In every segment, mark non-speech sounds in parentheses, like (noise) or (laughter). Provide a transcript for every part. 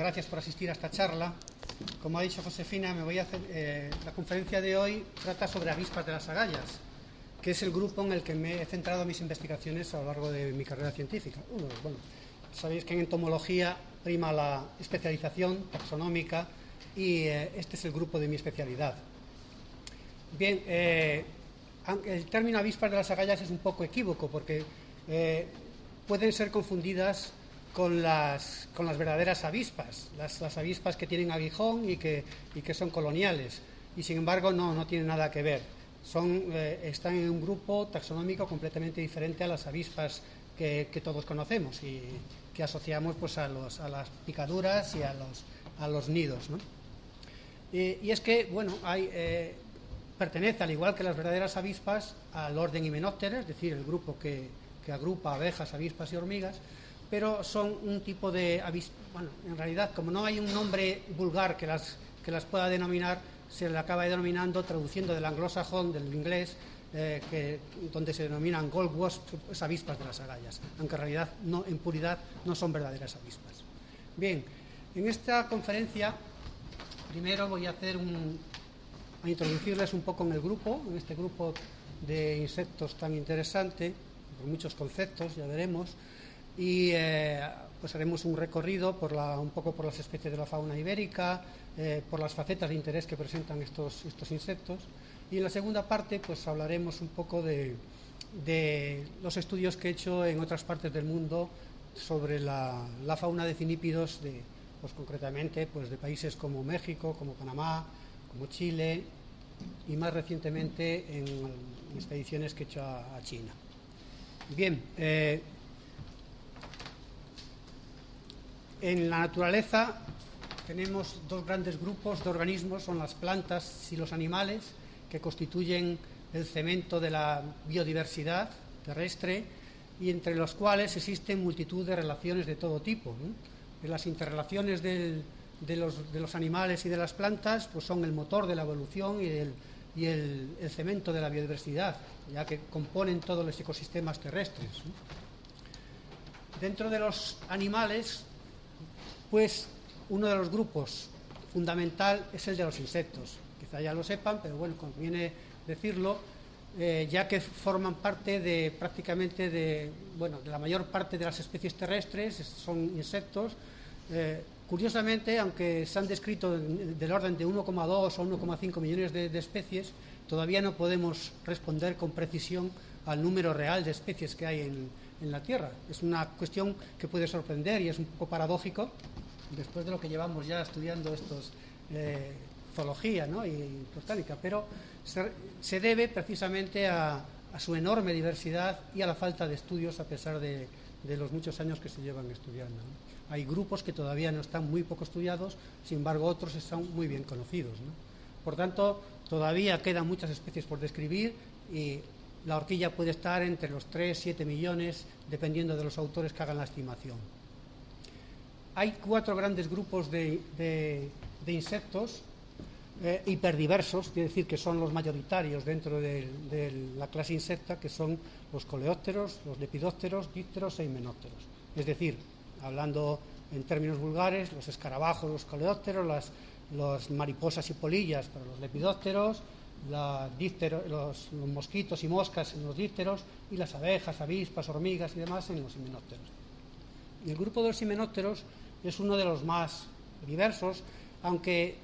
gracias por asistir a esta charla. Como ha dicho Josefina, me voy a hacer, eh, la conferencia de hoy trata sobre avispas de las agallas, que es el grupo en el que me he centrado mis investigaciones a lo largo de mi carrera científica. sabéis que en entomología prima la especialización taxonómica y eh, este es el grupo de mi especialidad. Bien, eh, el término avispas de las agallas es un poco equívoco porque pueden ser confundidas con las, con las verdaderas avispas, las, avispas que tienen aguijón y que, y que son coloniales. Y sin embargo no, no tienen nada que ver. Son, eh, están en un grupo taxonómico completamente diferente a las avispas que, todos conocemos y que asociamos pues, a, los, a las picaduras y a los, a los nidos. Y, es que, bueno, eh, pertenece, al igual que las verdaderas avispas, al orden Hymenoptera, es decir, el grupo que, que agrupa abejas, avispas y hormigas, pero son un tipo de bueno, en realidad como no hay un nombre vulgar que las, que las pueda denominar, se le acaba denominando, traduciendo del anglosajón, del inglés, eh, donde se denominan gold wasp, avispas de las agallas, aunque en realidad no, en puridad no son verdaderas avispas. Bien, en esta conferencia primero voy a hacer un, a introducirles un poco en el grupo, en este grupo de insectos tan interesante, por muchos conceptos, ya veremos y eh, pues haremos un recorrido por un poco por las especies de la fauna ibérica, eh, por las facetas de interés que presentan estos, estos insectos. Y en la segunda parte pues hablaremos un poco de, los estudios que he hecho en otras partes del mundo sobre la, fauna de cinípidos, de, pues concretamente pues de países como México, como Panamá, como Chile y más recientemente en, expediciones que he hecho a, China. Bien, eh, En la naturaleza tenemos dos grandes grupos de organismos, son las plantas y los animales, que constituyen el cemento de la biodiversidad terrestre y entre los cuales existen multitud de relaciones de todo tipo. Las interrelaciones de, los, animales y de las plantas pues son el motor de la evolución y, el, cemento de la biodiversidad, ya que componen todos los ecosistemas terrestres. Dentro de los animales pues uno de los grupos fundamental es el de los insectos. Quizá ya lo sepan, pero bueno, conviene decirlo, eh, ya que forman parte de prácticamente de, bueno, de la mayor parte de las especies terrestres, son insectos. Eh, curiosamente, aunque se han descrito del orden de 1,2 o 1,5 millones de, especies, todavía no podemos responder con precisión al número real de especies que hay en, en la Tierra. Es una cuestión que puede sorprender y es un poco paradójico, después de lo que llevamos ya estudiando estos eh, zoología y botánica, pero se, debe precisamente a, su enorme diversidad y a la falta de estudios a pesar de, los muchos años que se llevan estudiando. Hay grupos que todavía no están muy poco estudiados, sin embargo otros están muy bien conocidos. Por tanto, todavía quedan muchas especies por describir y la horquilla puede estar entre los 3, 7 millones, dependiendo de los autores que hagan la estimación hay cuatro grandes grupos de, insectos eh, hiperdiversos, quiere decir que son los mayoritarios dentro de, la clase insecta, que son los coleópteros, los lepidópteros, dípteros e himenópteros. Es decir, hablando en términos vulgares, los escarabajos, los coleópteros, las, mariposas y polillas para los lepidópteros, los, mosquitos y moscas en los dípteros y las abejas, avispas, hormigas y demás en los himenópteros. El grupo de los himenópteros es uno de los más diversos, aunque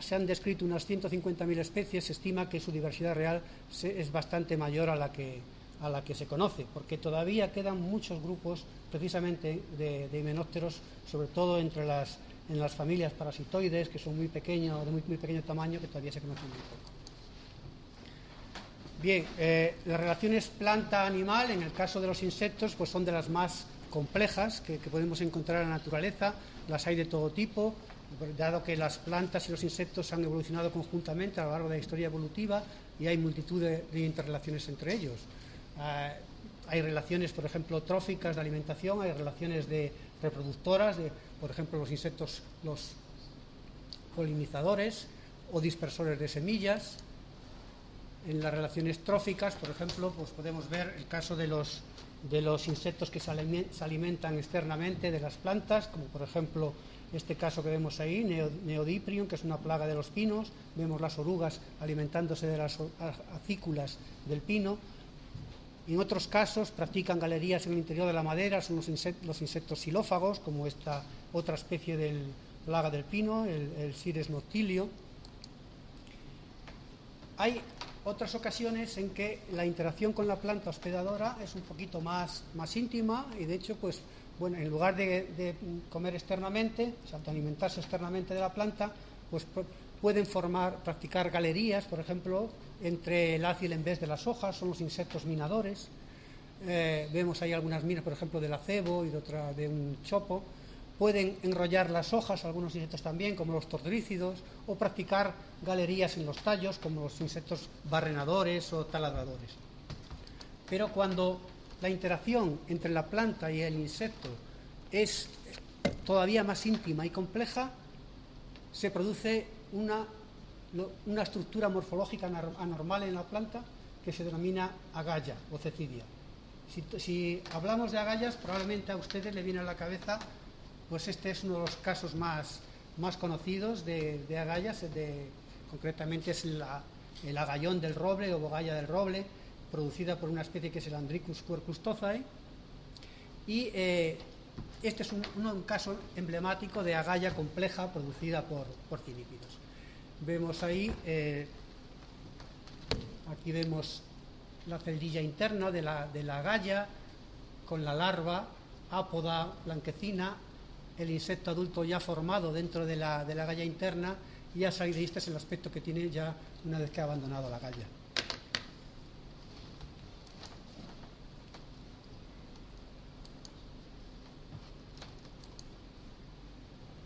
se han descrito unas 150.000 especies, se estima que su diversidad real es bastante mayor a la que, a la que se conoce, porque todavía quedan muchos grupos precisamente de, himenópteros, sobre todo entre las, en las familias parasitoides, que son muy pequeños, de muy, pequeño tamaño, que todavía se conocen muy poco. Bien, eh, las relaciones planta-animal, en el caso de los insectos, pues son de las más complejas que, podemos encontrar en la naturaleza, las hay de todo tipo, dado que las plantas y los insectos han evolucionado conjuntamente a lo largo de la historia evolutiva y hay multitud de, interrelaciones entre ellos. Ah, hay relaciones, por ejemplo, tróficas de alimentación, hay relaciones de reproductoras, de, por ejemplo, los insectos, los polinizadores o dispersores de semillas. En las relaciones tróficas, por ejemplo, pues podemos ver el caso de los de los insectos que se alimentan externamente de las plantas, como por ejemplo este caso que vemos ahí, Neodiprium, que es una plaga de los pinos, vemos las orugas alimentándose de las acículas del pino. En otros casos practican galerías en el interior de la madera, son los, insectos, xilófagos, como esta otra especie de plaga del pino, el, el Sires noctilio. Hay otras ocasiones en que la interacción con la planta hospedadora es un poquito más, más íntima y de hecho, pues, bueno, en lugar de, comer externamente, o sea, de alimentarse externamente de la planta, pues pueden formar, practicar galerías, por ejemplo, entre el haz y el de las hojas, son los insectos minadores. Eh, vemos ahí algunas minas, por ejemplo, del acebo y de otra de un chopo. Pueden enrollar las hojas, algunos insectos también, como los tordrícidos, o practicar galerías en los tallos, como los insectos barrenadores o taladradores. Pero cuando la interacción entre la planta y el insecto es todavía más íntima y compleja, se produce una, una estructura morfológica anormal en la planta que se denomina agalla o cecidia. Si, si, hablamos de agallas, probablemente a ustedes le viene a la cabeza pues este es uno de los casos más, más conocidos de, agallas, de, concretamente es el agallón del roble o bogalla del roble, producida por una especie que es el Andricus quercus y eh, este es un, caso emblemático de agalla compleja producida por, por cinípidos. Vemos ahí, eh, aquí vemos la celdilla interna de la, de la agalla con la larva, ápoda blanquecina, el insecto adulto ya formado dentro de la, de la galla interna y ya sabéis, este es el aspecto que tiene ya una vez que ha abandonado la galla.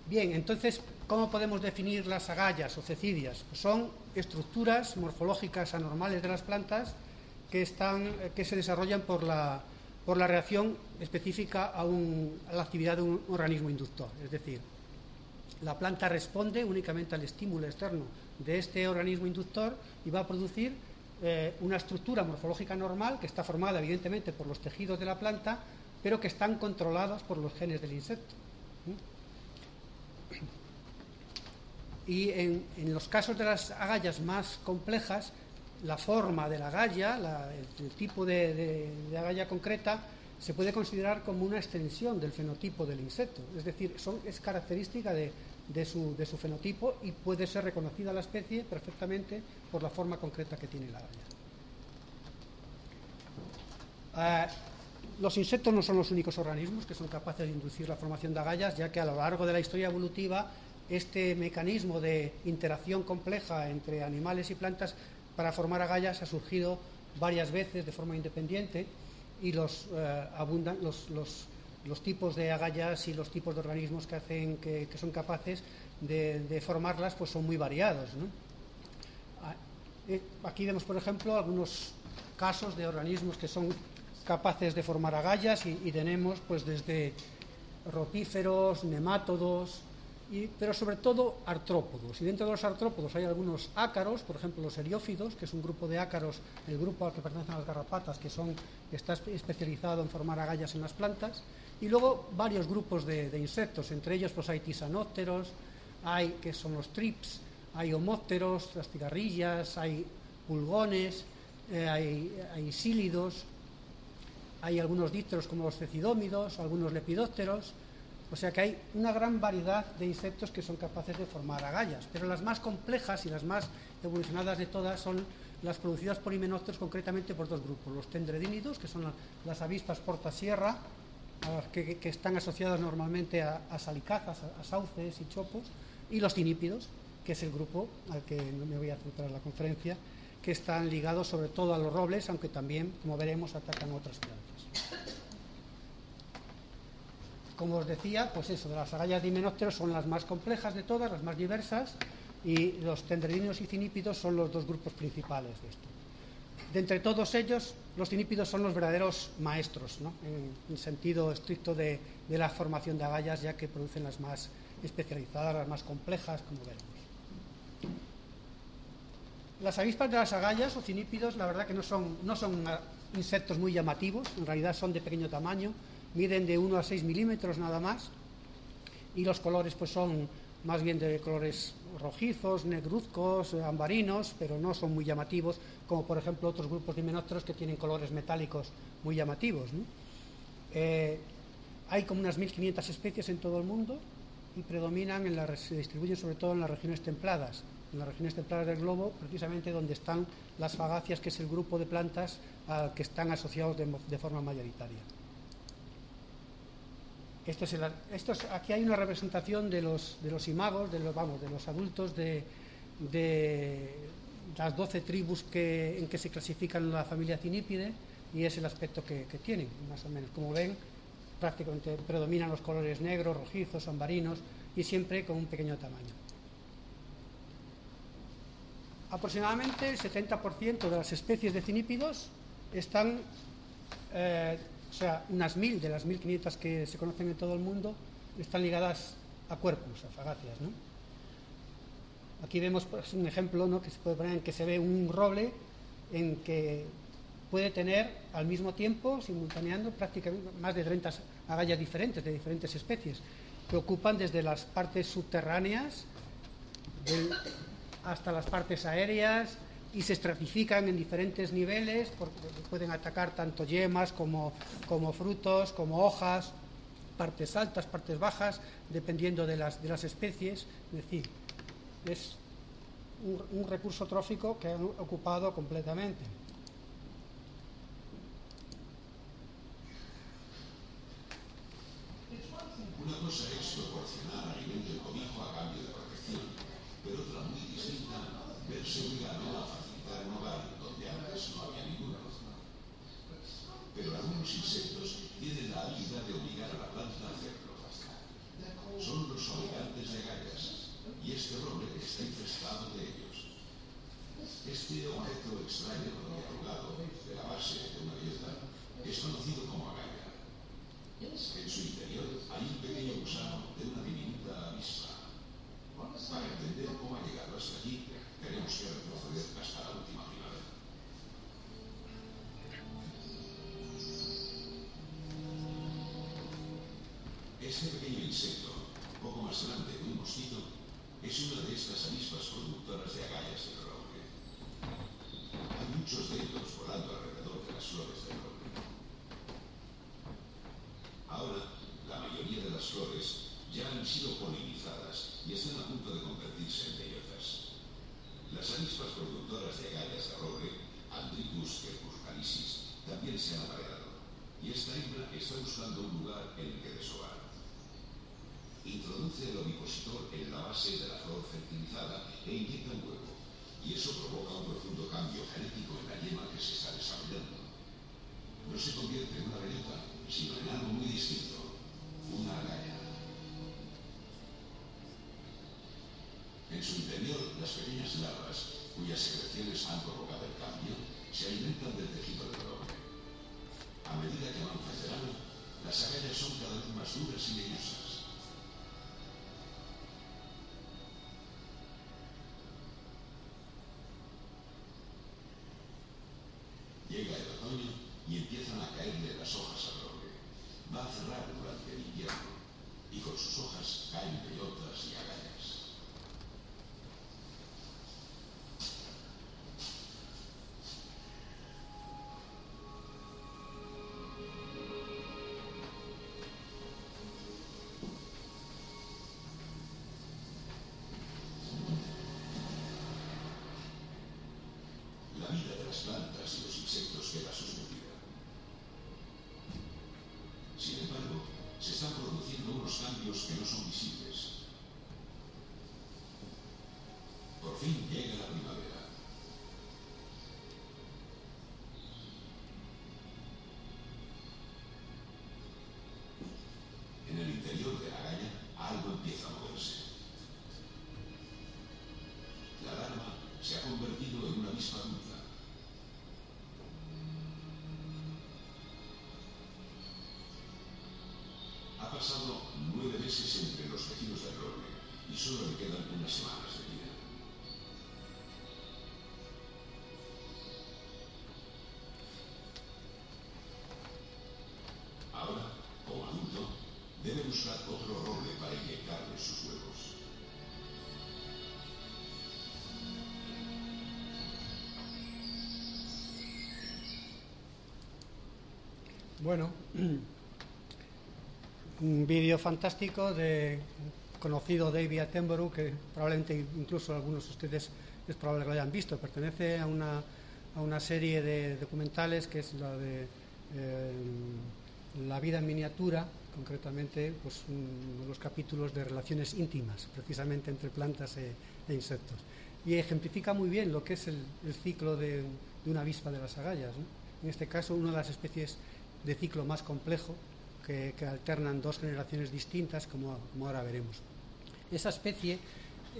Bien, entonces, ¿cómo podemos definir las agallas o cecidias? Pues son estructuras morfológicas anormales de las plantas que, están, que se desarrollan por la, por la reacción específica a, la actividad de un organismo inductor. Es decir, la planta responde únicamente al estímulo externo de este organismo inductor y va a producir eh, una estructura morfológica normal que está formada evidentemente por los tejidos de la planta, pero que están controlados por los genes del insecto. Y en, los casos de las agallas más complejas, la forma de la agalla, el, tipo de, agalla concreta, se puede considerar como una extensión del fenotipo del insecto. Es decir, es característica de, su, fenotipo y puede ser reconocida la especie perfectamente por la forma concreta que tiene la agalla. Ah, los insectos no son los únicos organismos que son capaces de inducir la formación de agallas, ya que a lo largo de la historia evolutiva este mecanismo de interacción compleja entre animales y plantas para formar agallas ha surgido varias veces de forma independiente y los, eh, abundan, los, tipos de agallas y los tipos de organismos que, hacen, que, son capaces de, formarlas pues son muy variados. Ah, eh, aquí vemos, por ejemplo, algunos casos de organismos que son capaces de formar agallas y, y tenemos pues desde rotíferos, nemátodos, pero sobre todo artrópodos. Y dentro de los artrópodos hay algunos ácaros, por ejemplo los eriófidos, que es un grupo de ácaros, el grupo al que pertenecen las garrapatas, que son, está especializado en formar agallas en las plantas, y luego varios grupos de, insectos, entre ellos pues hay tisanópteros, hay que son los trips, hay homópteros, las cigarrillas, hay pulgones, eh, hay, hay sílidos, hay algunos dípteros como los cecidómidos, algunos lepidópteros, o sea que hay una gran variedad de insectos que son capaces de formar agallas, pero las más complejas y las más evolucionadas de todas son las producidas por himenópteros concretamente por dos grupos, los tendredínidos, que son las avispas portasierra, que, están asociadas normalmente a, salicazas, a, sauces y chopos, y los tinípidos, que es el grupo al que me voy a centrar en la conferencia, que están ligados sobre todo a los robles, aunque también, como veremos, atacan otras plantas. Como os decía, pues eso, las agallas de himenópteros son las más complejas de todas, las más diversas, y los tendredinos y cinípidos son los dos grupos principales de esto. De entre todos ellos, los cinípidos son los verdaderos maestros, en, sentido estricto de, la formación de agallas, ya que producen las más especializadas, las más complejas, como veremos. Las avispas de las agallas o cinípidos, la verdad que no son, no son insectos muy llamativos, en realidad son de pequeño tamaño, miden de 1 a 6 milímetros nada más, y los colores pues son más bien de colores rojizos, negruzcos, ambarinos, pero no son muy llamativos, como por ejemplo otros grupos de himenópteros que tienen colores metálicos muy llamativos. Eh, hay como unas 1.500 especies en todo el mundo y predominan, en la, se distribuyen sobre todo en las regiones templadas, en las regiones templadas del globo, precisamente donde están las fagacias, que es el grupo de plantas al que están asociados de forma mayoritaria. Esto es aquí hay una representación de los, de los imagos, de los, vamos, de los adultos de, las doce tribus que, en que se clasifican la familia Cinípide y es el aspecto que, tienen, más o menos. Como ven, prácticamente predominan los colores negros, rojizos, ambarinos y siempre con un pequeño tamaño. Aproximadamente el 70% de las especies de cinípidos están eh, o sea, unas mil de las 1500 que se conocen en todo el mundo están ligadas a cuerpos, a fagacias. Aquí vemos pues, un ejemplo ¿no? que se puede poner en que se ve un roble en que puede tener al mismo tiempo, simultaneando, prácticamente más de 30 agallas diferentes, de diferentes especies, que ocupan desde las partes subterráneas hasta las partes aéreas, y se estratifican en diferentes niveles, porque pueden atacar tanto yemas como, como frutos, como hojas, partes altas, partes bajas, dependiendo de las, de las especies. Es decir, es un, un recurso trófico que han ocupado completamente. Una cosa es proporcionar alimento y cobijo a cambio de protección, pero otra muy distinta, verse obligado a un hogar donde antes no había ninguno. Pero algunos insectos tienen la habilidad de obligar a la planta a hacerlo. Son los obligantes de gallas, y este roble está infestado de ellos. Este objeto extraño y arrugado de la base de una dieta es conocido como agalla. En su interior hay un pequeño gusano de una diminuta avispa. Para entender cómo ha llegado hasta aquí, tenemos que retroceder hasta la última primavera. Este pequeño insecto, poco más grande que un mosquito, es una de estas avispas productoras de agallas roble. Hay muchos de volando alrededor de las flores del roble. Ahora, la mayoría de las flores ya han sido polinizadas y están a punto de convertirse en bellotas. Las avispas productoras de agallas de roble, Andricus quercus también se han apareado, y esta hembra está buscando un lugar en el que desovar. Introduce el ovipositor en la base de la flor fertilizada e inyecta un huevo, y eso provoca un profundo cambio genético en la yema que se está desarrollando. No se convierte en una bellota, sino en algo muy distinto, una agalla. En su interior, las pequeñas larvas, cuyas secreciones han provocado el cambio, se alimentan del tejido del roble. A medida que avanza el verano, las agallas son cada vez más duras y leñosas. this month, pasado nueve meses entre los tejidos del roble y solo le quedan unas semanas de vida. Ahora, como adulto, debe buscar otro roble para inyectarle sus huevos. Bueno, (clears throat) un vídeo fantástico de conocido David Attenborough, que probablemente incluso algunos de ustedes es probable que lo hayan visto. Pertenece a una, a una serie de documentales que es la de eh, La vida en miniatura, concretamente pues, de los capítulos de relaciones íntimas, precisamente entre plantas e, e insectos. Y ejemplifica muy bien lo que es el, el ciclo de, de, una avispa de las agallas. ¿no? En este caso, una de las especies de ciclo más complejo que, que alternan dos generaciones distintas, como, como, ahora veremos. Esa especie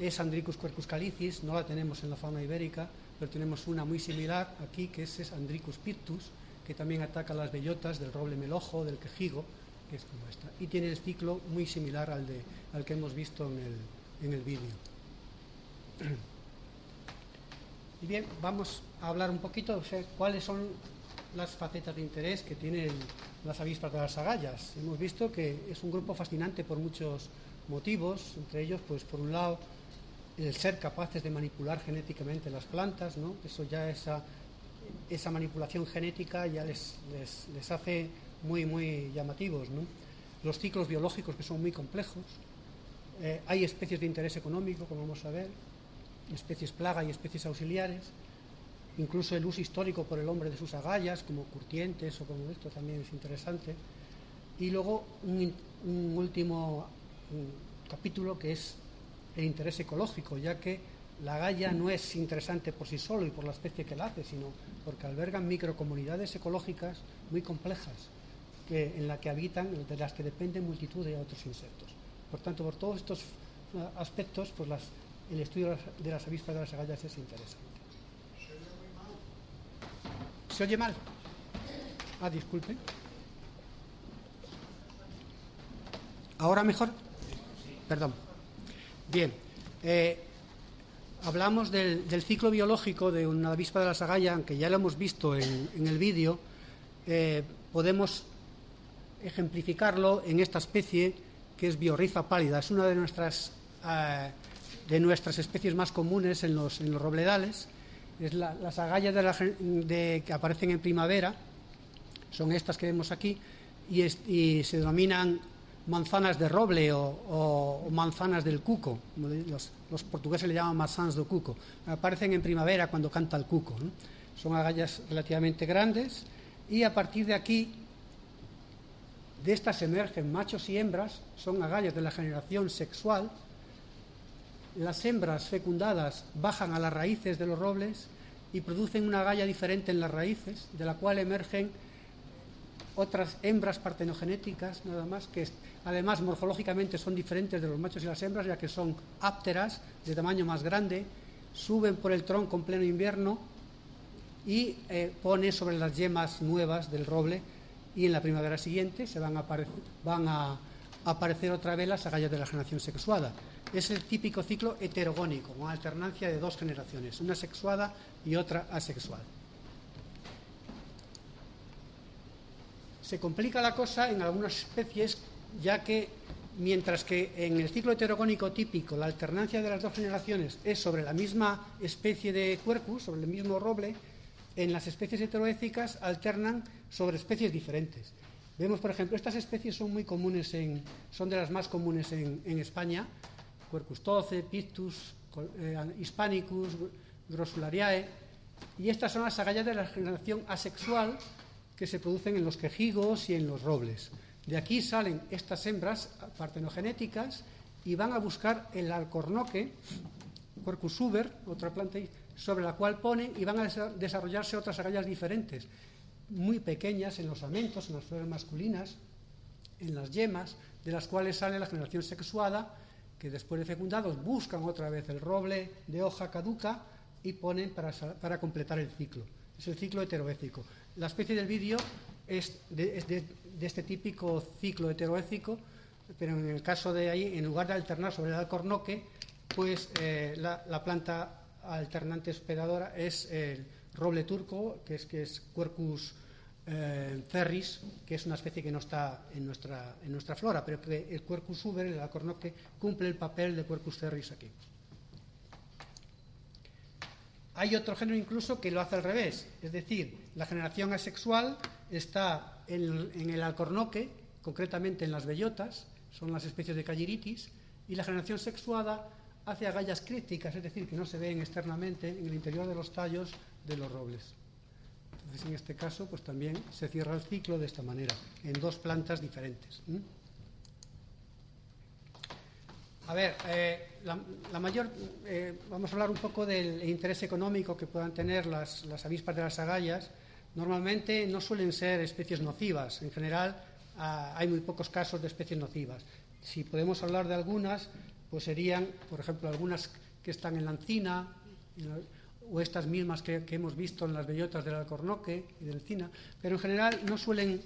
es Andricus quercus calicis, no la tenemos en la fauna ibérica, pero tenemos una muy similar aquí, que es, es Andricus pictus, que también ataca las bellotas del roble melojo, del quejigo, que es como esta. Y tiene el ciclo muy similar al, de, al que hemos visto en el, en el vídeo. Y bien, vamos a hablar un poquito o sea, cuáles son las facetas de interés que tienen las avispas de las agallas. Hemos visto que es un grupo fascinante por muchos motivos, entre ellos, pues por un lado, el ser capaces de manipular genéticamente las plantas, ¿no? Eso ya esa, esa manipulación genética ya les, les, hace muy, muy llamativos. Los ciclos biológicos que son muy complejos. Eh, hay especies de interés económico, como vamos a ver, especies plaga y especies auxiliares incluso el uso histórico por el hombre de sus agallas, como curtientes o como esto también es interesante. Y luego un, último capítulo que es el interés ecológico, ya que la agalla no es interesante por sí solo y por la especie que la hace, sino porque albergan microcomunidades ecológicas muy complejas que, en las que habitan, de las que dependen multitud de otros insectos. Por tanto, por todos estos aspectos, pues el estudio de las avispas de las agallas es interesante. ¿Se oye mal? Ah, disculpe. ¿Ahora mejor? Perdón. Bien. Eh, hablamos del, ciclo biológico de una avispa de la sagalla, aunque ya lo hemos visto en, en el vídeo. Eh, podemos ejemplificarlo en esta especie que es biorriza pálida. Es una de nuestras, eh, de nuestras especies más comunes en los, en los robledales es la, las agallas de la, de, que aparecen en primavera, son estas que vemos aquí, y, se denominan manzanas de roble o, manzanas del cuco, los, portugueses le llaman manzanas de cuco, aparecen en primavera cuando canta el cuco. Son agallas relativamente grandes y a partir de aquí, de estas emergen machos y hembras, son agallas de la generación sexual, las hembras fecundadas bajan a las raíces de los robles y producen una galla diferente en las raíces, de la cual emergen otras hembras partenogenéticas, nada más, que además morfológicamente son diferentes de los machos y las hembras, ya que son ápteras, de tamaño más grande, suben por el tronco en pleno invierno y eh, ponen sobre las yemas nuevas del roble y en la primavera siguiente se van a, van a aparecer otra vez las agallas de la generación sexuada es el típico ciclo heterogónico, con alternancia de dos generaciones, una sexuada y otra asexual. Se complica la cosa en algunas especies, ya que mientras que en el ciclo heterogónico típico la alternancia de las dos generaciones es sobre la misma especie de cuerpus, sobre el mismo roble, en las especies heteroéticas alternan sobre especies diferentes. Vemos, por ejemplo, estas especies son muy comunes en, son de las más comunes en España, Quercus toce, Pictus, eh, Hispanicus, Grossulariae, y estas son las agallas de la generación asexual que se producen en los quejigos y en los robles. De aquí salen estas hembras partenogenéticas y van a buscar el alcornoque, Quercus suber, otra planta sobre la cual ponen y van a desarrollarse otras agallas diferentes, muy pequeñas en los amentos, en las flores masculinas, en las yemas, de las cuales sale la generación sexuada que después de fecundados buscan otra vez el roble de hoja caduca y ponen para, para completar el ciclo. Es el ciclo heteroécico. La especie del vídeo es, de, de, este típico ciclo heteroécico, pero en el caso de ahí, en lugar de alternar sobre el alcornoque, pues eh, la, la, planta alternante hospedadora es el roble turco, que es, que es Quercus eh, cerris, que es una especie que no está en nuestra, en nuestra flora, pero que el Quercus uber, el alcornoque, cumple el papel de Quercus cerris aquí. Hay otro género incluso que lo hace al revés, es decir, la generación asexual está en, el alcornoque, concretamente en las bellotas, son las especies de calliritis, y la generación sexuada hace agallas críticas, es decir, que no se ven externamente en el interior de los tallos de los robles. Entonces, en este caso, pues también se cierra el ciclo de esta manera, en dos plantas diferentes. A ver, eh, la, mayor, eh, vamos a hablar un poco del interés económico que puedan tener las, avispas de las agallas. Normalmente no suelen ser especies nocivas. En general, ah, hay muy pocos casos de especies nocivas. Si podemos hablar de algunas, pues serían, por ejemplo, algunas que están en la encina, o estas mismas que, hemos visto en las bellotas del alcornoque y de encina, pero en general no suelen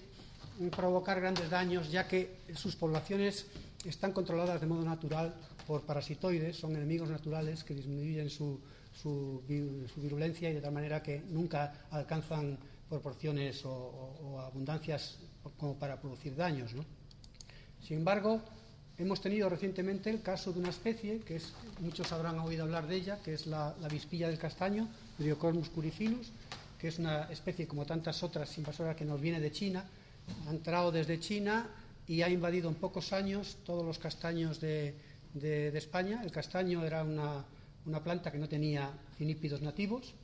provocar grandes daños, ya que sus poblaciones están controladas de modo natural por parasitoides, son enemigos naturales que disminuyen su, su, virulencia y de tal manera que nunca alcanzan proporciones o, abundancias como para producir daños. Sin embargo, hemos tenido recientemente el caso de una especie que muchos habrán oído hablar de ella, que es la, la vispilla del castaño, Diocormus curifilus, que es una especie como tantas otras invasoras que nos viene de China, ha entrado desde China y ha invadido en pocos años todos los castaños de, España. El castaño era una, planta que no tenía cinípidos nativos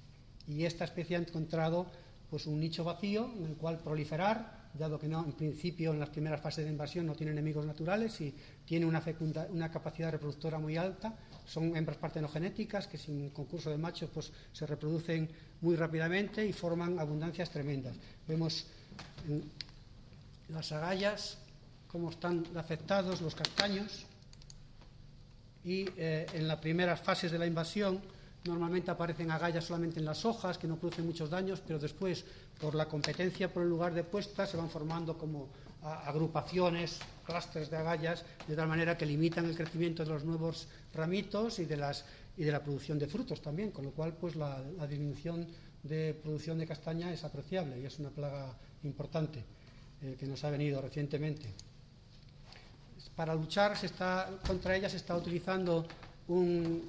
y esta especie ha encontrado pues, un nicho vacío en el cual proliferar, dado que no, en principio en las primeras fases de invasión no tiene enemigos naturales y tiene una, una capacidad reproductora muy alta. Son hembras partenogenéticas que sin concurso de machos pues, se reproducen muy rápidamente y forman abundancias tremendas. Vemos las agallas cómo están afectados los castaños y eh, en las primeras fases de la invasión normalmente aparecen agallas solamente en las hojas que no producen muchos daños, pero después por la competencia por el lugar de puesta se van formando como agrupaciones, clústeres de agallas, de tal manera que limitan el crecimiento de los nuevos ramitos y de, la producción de frutos también, con lo cual pues la disminución de producción de castaña es apreciable y es una plaga importante eh, que nos ha venido recientemente. Para luchar contra ella se está utilizando un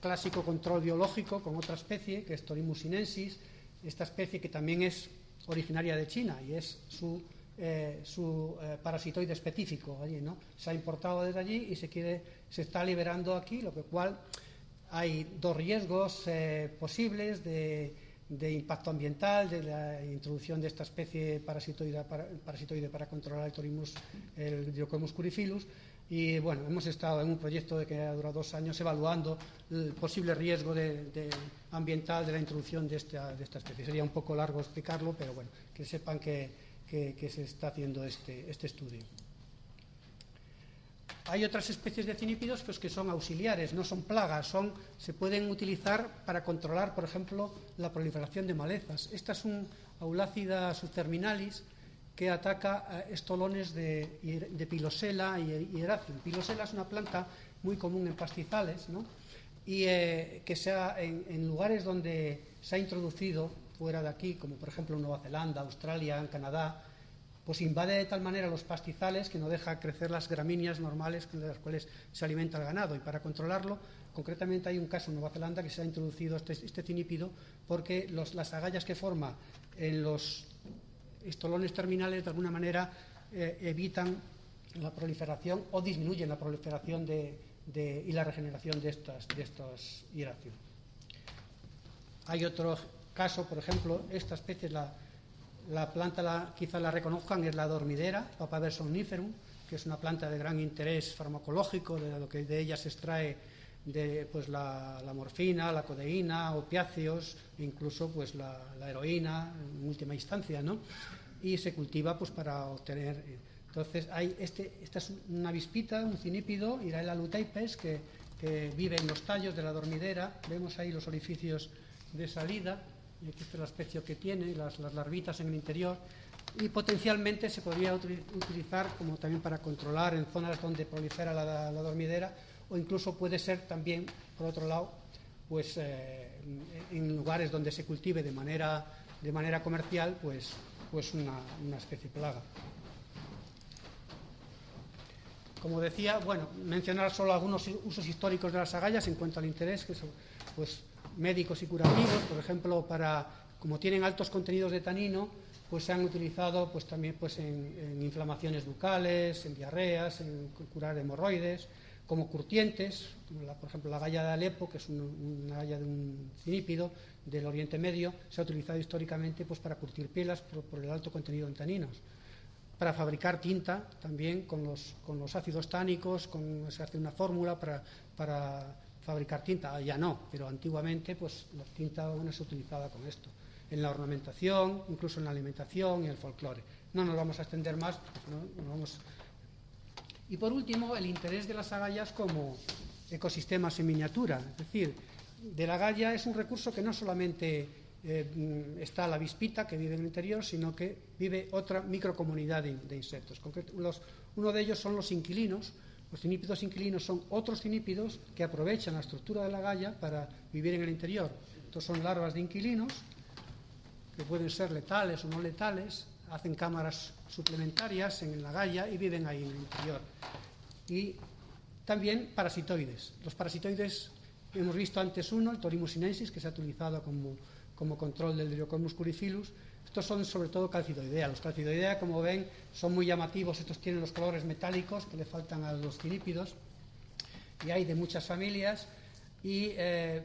clásico control biológico con otra especie, que es Torimus sinensis, esta especie que también es originaria de China y es su, eh, eh, parasitoide específico allí, ¿no? Se ha importado desde allí y se, quiere, se está liberando aquí, lo que cual hay dos riesgos eh, posibles de de impacto ambiental, de la introducción de esta especie parasitoide para, parasitoide para controlar el torimus, el curifilus. Y bueno, hemos estado en un proyecto que ha durado dos años evaluando el posible riesgo ambiental de la introducción de esta, de especie. Sería un poco largo explicarlo, pero bueno, que sepan que, que se está haciendo este, este estudio. Hay otras especies de cinípidos pues, que son auxiliares, no son plagas, son, se pueden utilizar para controlar, por ejemplo, la proliferación de malezas. Esta es un Aulacida subterminalis que ataca estolones de, de pilosela y hieracium. Pilosela es una planta muy común en pastizales ¿no? y eh, que sea en, en, lugares donde se ha introducido fuera de aquí, como por ejemplo Nueva Zelanda, Australia, en Canadá, pues invade de tal manera los pastizales que no deja crecer las gramíneas normales de las cuales se alimenta el ganado. Y para controlarlo, concretamente hay un caso en Nueva Zelanda que se ha introducido este, este cinípido porque las agallas que forma en los estolones terminales de alguna manera eh, evitan la proliferación o disminuyen la proliferación y la regeneración de estas, de Hay otro caso, por ejemplo, esta especie, la la planta la, quizá la reconozcan, es la dormidera, Papaver somniferum, que es una planta de gran interés farmacológico, de lo que de ella se extrae de, pues, la, morfina, la codeína, opiáceos, incluso pues, la, heroína en última instancia, ¿no? Y se cultiva pues, para obtener. Entonces, hay este, esta es una avispita, un cinípido, Iraela luteipes, que, que vive en los tallos de la dormidera. Vemos ahí los orificios de salida y aquí está la especie que tiene, las, larvitas en el interior, y potencialmente se podría utilizar como también para controlar en zonas donde prolifera la, dormidera, o incluso puede ser también, por otro lado, pues eh, en lugares donde se cultive de manera, de manera comercial, pues, pues una, una especie plaga. Como decía, bueno, mencionar solo algunos usos históricos de las agallas en cuanto al interés, que son, pues médicos y curativos, por ejemplo, para, como tienen altos contenidos de tanino, pues se han utilizado pues también pues en, inflamaciones bucales, en diarreas, en curar hemorroides, como curtientes, por ejemplo la galla de Alepo, que es una galla de un cinípido del Oriente Medio, se ha utilizado históricamente pues para curtir pielas por, el alto contenido en taninos. Para fabricar tinta también con los, con los ácidos tánicos, con, se hace una fórmula para, para fabricar tinta, ya no, pero antiguamente pues la tinta bueno, se utilizaba con esto en la ornamentación, incluso en la alimentación y el folclore. No nos vamos a extender más, vamos... Y por último, el interés de las agallas como ecosistemas en miniatura. Es decir, de la galla es un recurso que no solamente eh, está la vispita que vive en el interior, sino que vive otra microcomunidad de, insectos. uno de ellos son los inquilinos. Los cinípidos inquilinos son otros cinípidos que aprovechan la estructura de la galla para vivir en el interior. Estos son larvas de inquilinos que pueden ser letales o no letales, hacen cámaras suplementarias en la galla y viven ahí en el interior. Y también parasitoides. Los parasitoides, hemos visto antes uno, el Torimus sinensis, que se ha utilizado como, como control del Diocomus curifilus. Estos son sobre todo calcidoidea. Los calcidoidea, como ven, son muy llamativos. Estos tienen los colores metálicos que le faltan a los cilípidos. Y hay de muchas familias. Y eh,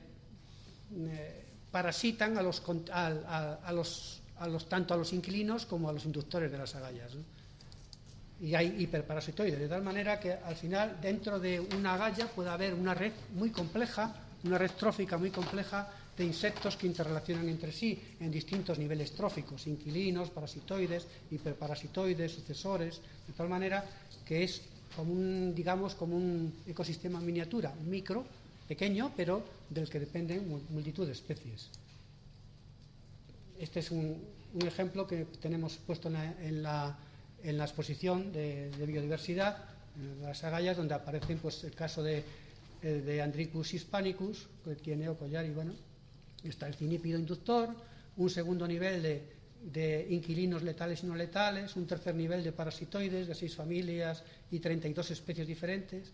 eh, parasitan a los, a, los, a los, tanto a los inquilinos como a los inductores de las agallas. Y hay hiperparasitoides, de tal manera que al final dentro de una agalla puede haber una red muy compleja, una red trófica muy compleja de insectos que interrelacionan entre sí en distintos niveles tróficos, inquilinos, parasitoides, hiperparasitoides, sucesores, de tal manera que es como un, digamos, como un ecosistema miniatura, micro, pequeño, pero del que dependen multitud de especies. Este es un, ejemplo que tenemos puesto en la, exposición de, biodiversidad, en las agallas, donde aparecen pues, el caso de, eh, Andricus hispanicus, que tiene collar, y bueno, está el cinípido inductor, un segundo nivel de, de inquilinos letales y no letales, un tercer nivel de parasitoides de seis familias y 32 especies diferentes,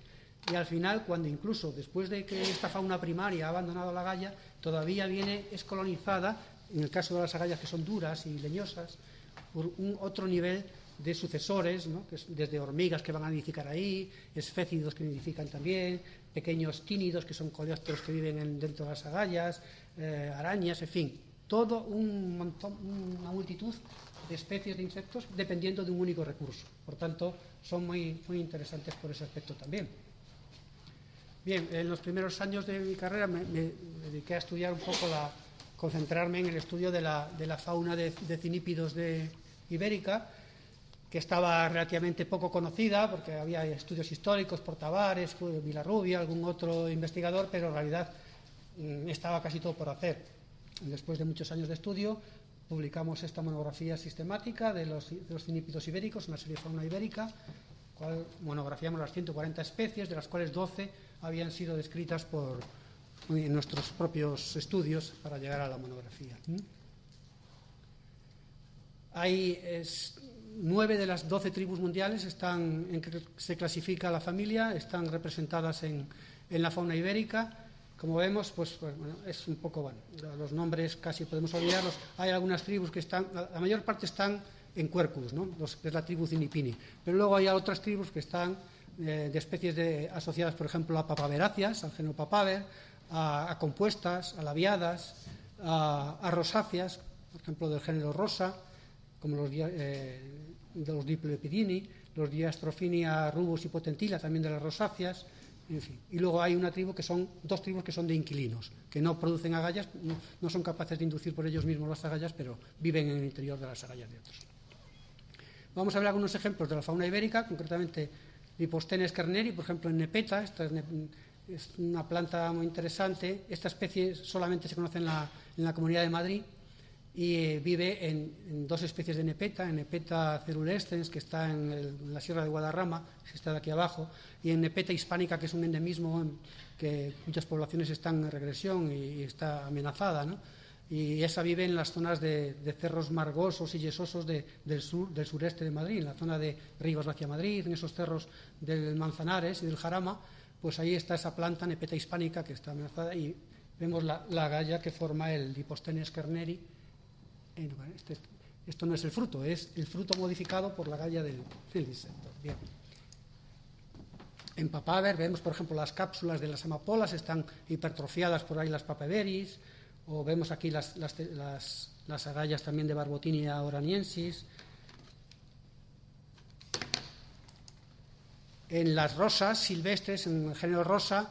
y al final, cuando incluso después de que esta fauna primaria ha abandonado la galla, todavía viene, es colonizada, en el caso de las agallas que son duras y leñosas, por un otro nivel de sucesores, desde hormigas que van a nidificar ahí, esfécidos que nidifican también, pequeños tínidos que son coleópteros que viven dentro de las agallas, eh, arañas, en fin, todo un montón, una multitud de especies de insectos dependiendo de un único recurso. Por tanto, son muy, muy interesantes por ese aspecto también. Bien, en los primeros años de mi carrera me, dediqué a estudiar un poco, la, concentrarme en el estudio de la, fauna de, cinípidos de Ibérica, que estaba relativamente poco conocida, porque había estudios históricos por Tavares, Vilarrubia, algún otro investigador, pero en realidad mm, estaba casi todo por hacer. Después de muchos años de estudio, publicamos esta monografía sistemática de los, de los cinípidos ibéricos, una serie de fauna ibérica, cual monografiamos las 140 especies, de las cuales 12 habían sido descritas por en nuestros propios estudios para llegar a la monografía. Hay nueve de las doce tribus mundiales en que se clasifica la familia, están representadas en, en la fauna ibérica. Como vemos, pues, pues es un poco. Los nombres casi podemos olvidarlos. Hay algunas tribus que están, la mayor parte están en Quercus, ¿no? Es la tribu Cinipini. Pero luego hay otras tribus que están eh, de especies asociadas, por ejemplo, a papaveráceas, al género papaver, a, compuestas, a labiadas, a, rosáceas, por ejemplo, del género rosa, como los, eh, de los diploepidini, los diastrophinia rubus y potentila, también de las rosáceas, en fin. Y luego hay una tribu que son, dos tribus que son de inquilinos, que no producen agallas, no, son capaces de inducir por ellos mismos las agallas, pero viven en el interior de las agallas de otros. Vamos a ver algunos ejemplos de la fauna ibérica, concretamente Lipostenes kerneri, por ejemplo, en Nepeta, esta es, una planta muy interesante. Esta especie solamente se conoce en la, Comunidad de Madrid y eh, vive en, dos especies de Nepeta, en Nepeta cerulescens, que está en, la Sierra de Guadarrama, que está de aquí abajo, y en Nepeta hispánica, que es un endemismo que muchas poblaciones están en regresión y, está amenazada, ¿no? y esa vive en las zonas de, cerros margosos y yesosos del, sur, del sureste de Madrid, en la zona de Rivas hacia Madrid, en esos cerros del Manzanares y del Jarama, pues ahí está esa planta nepeta hispánica que está amenazada y vemos la, galla que forma el Dipostenes kerneri. Este Esto no es el fruto, es el fruto modificado por la galla del, insecto. Bien. En papaver vemos, por ejemplo, las cápsulas de las amapolas están hipertrofiadas por ahí las papaveris, o vemos aquí las, las, agallas también de Barbotinia oraniensis. En las rosas silvestres, en el género rosa,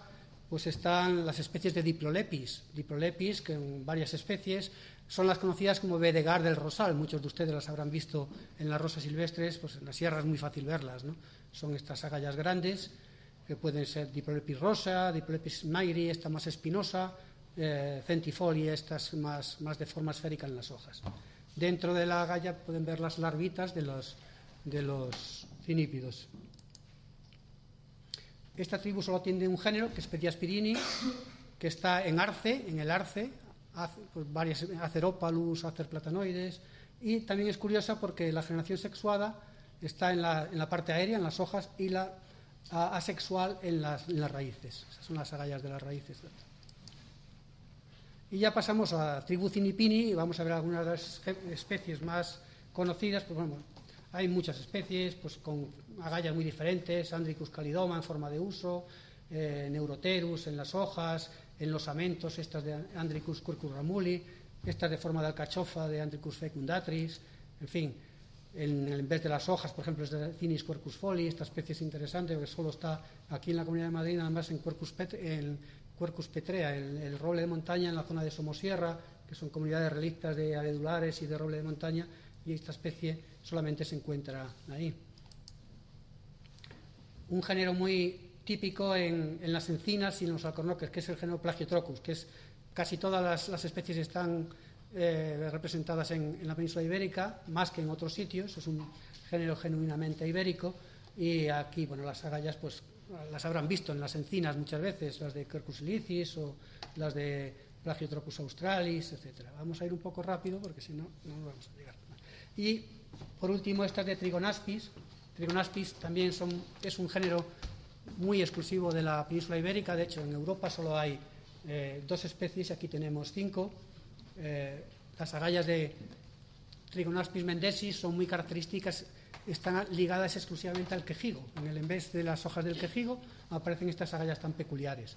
pues están las especies de Diplolepis. Diplolepis, que en varias especies, son las conocidas como Bedegar del Rosal. Muchos de ustedes las habrán visto en las rosas silvestres, pues en la sierra es muy fácil verlas. Son estas agallas grandes, que pueden ser Diplolepis rosa, Diplolepis mairi, esta más espinosa, eh, centifolia, estas más, de forma esférica en las hojas. Dentro de la agalla pueden ver las larvitas de los, de los cinípidos. Esta tribu solo tiene un género, que es Petiaspirini, que está en arce, en el arce, pues varias Aceropalus, Acerplatanoides, y también es curiosa porque la generación sexuada está en la, parte aérea, en las hojas, y la asexual en las, en las, raíces. Esas son las agallas de las raíces. Y ya pasamos a tribu Cinipini y vamos a ver algunas de las especies más conocidas. Pues bueno, hay muchas especies pues con agallas muy diferentes, Andricus calidoma en forma de uso, eh, Neuroterus en las hojas, en los amentos, estas de Andricus quercus ramuli, estas de forma de alcachofa de Andricus fecundatris, en fin, en, vez de las hojas, por ejemplo, es de Cinis quercus foli, esta especie es interesante porque solo está aquí en la Comunidad de Madrid, nada más en Quercus, en Quercus petrea, el, el, roble de montaña en la zona de Somosierra, que son comunidades relictas de aledulares y de roble de montaña, y esta especie solamente se encuentra ahí. Un género muy típico en, las encinas y en los alcornoques, que es el género Plagiotrocus, que es casi todas las, especies están eh, representadas en, la península ibérica, más que en otros sitios, es un género genuinamente ibérico, y aquí, bueno, las agallas, pues las habrán visto en las encinas muchas veces, las de Quercus ilicis o las de Plagiotrocus australis, etcétera. Vamos a ir un poco rápido porque si no, no nos vamos a llegar. Y, por último, estas de Trigonaspis. Trigonaspis también es un género muy exclusivo de la península ibérica. De hecho, en Europa solo hay eh, dos especies, aquí tenemos cinco. Eh, las agallas de Trigonaspis mendesis son muy características, están ligadas exclusivamente al quejigo. En el en vez de las hojas del quejigo aparecen estas agallas tan peculiares.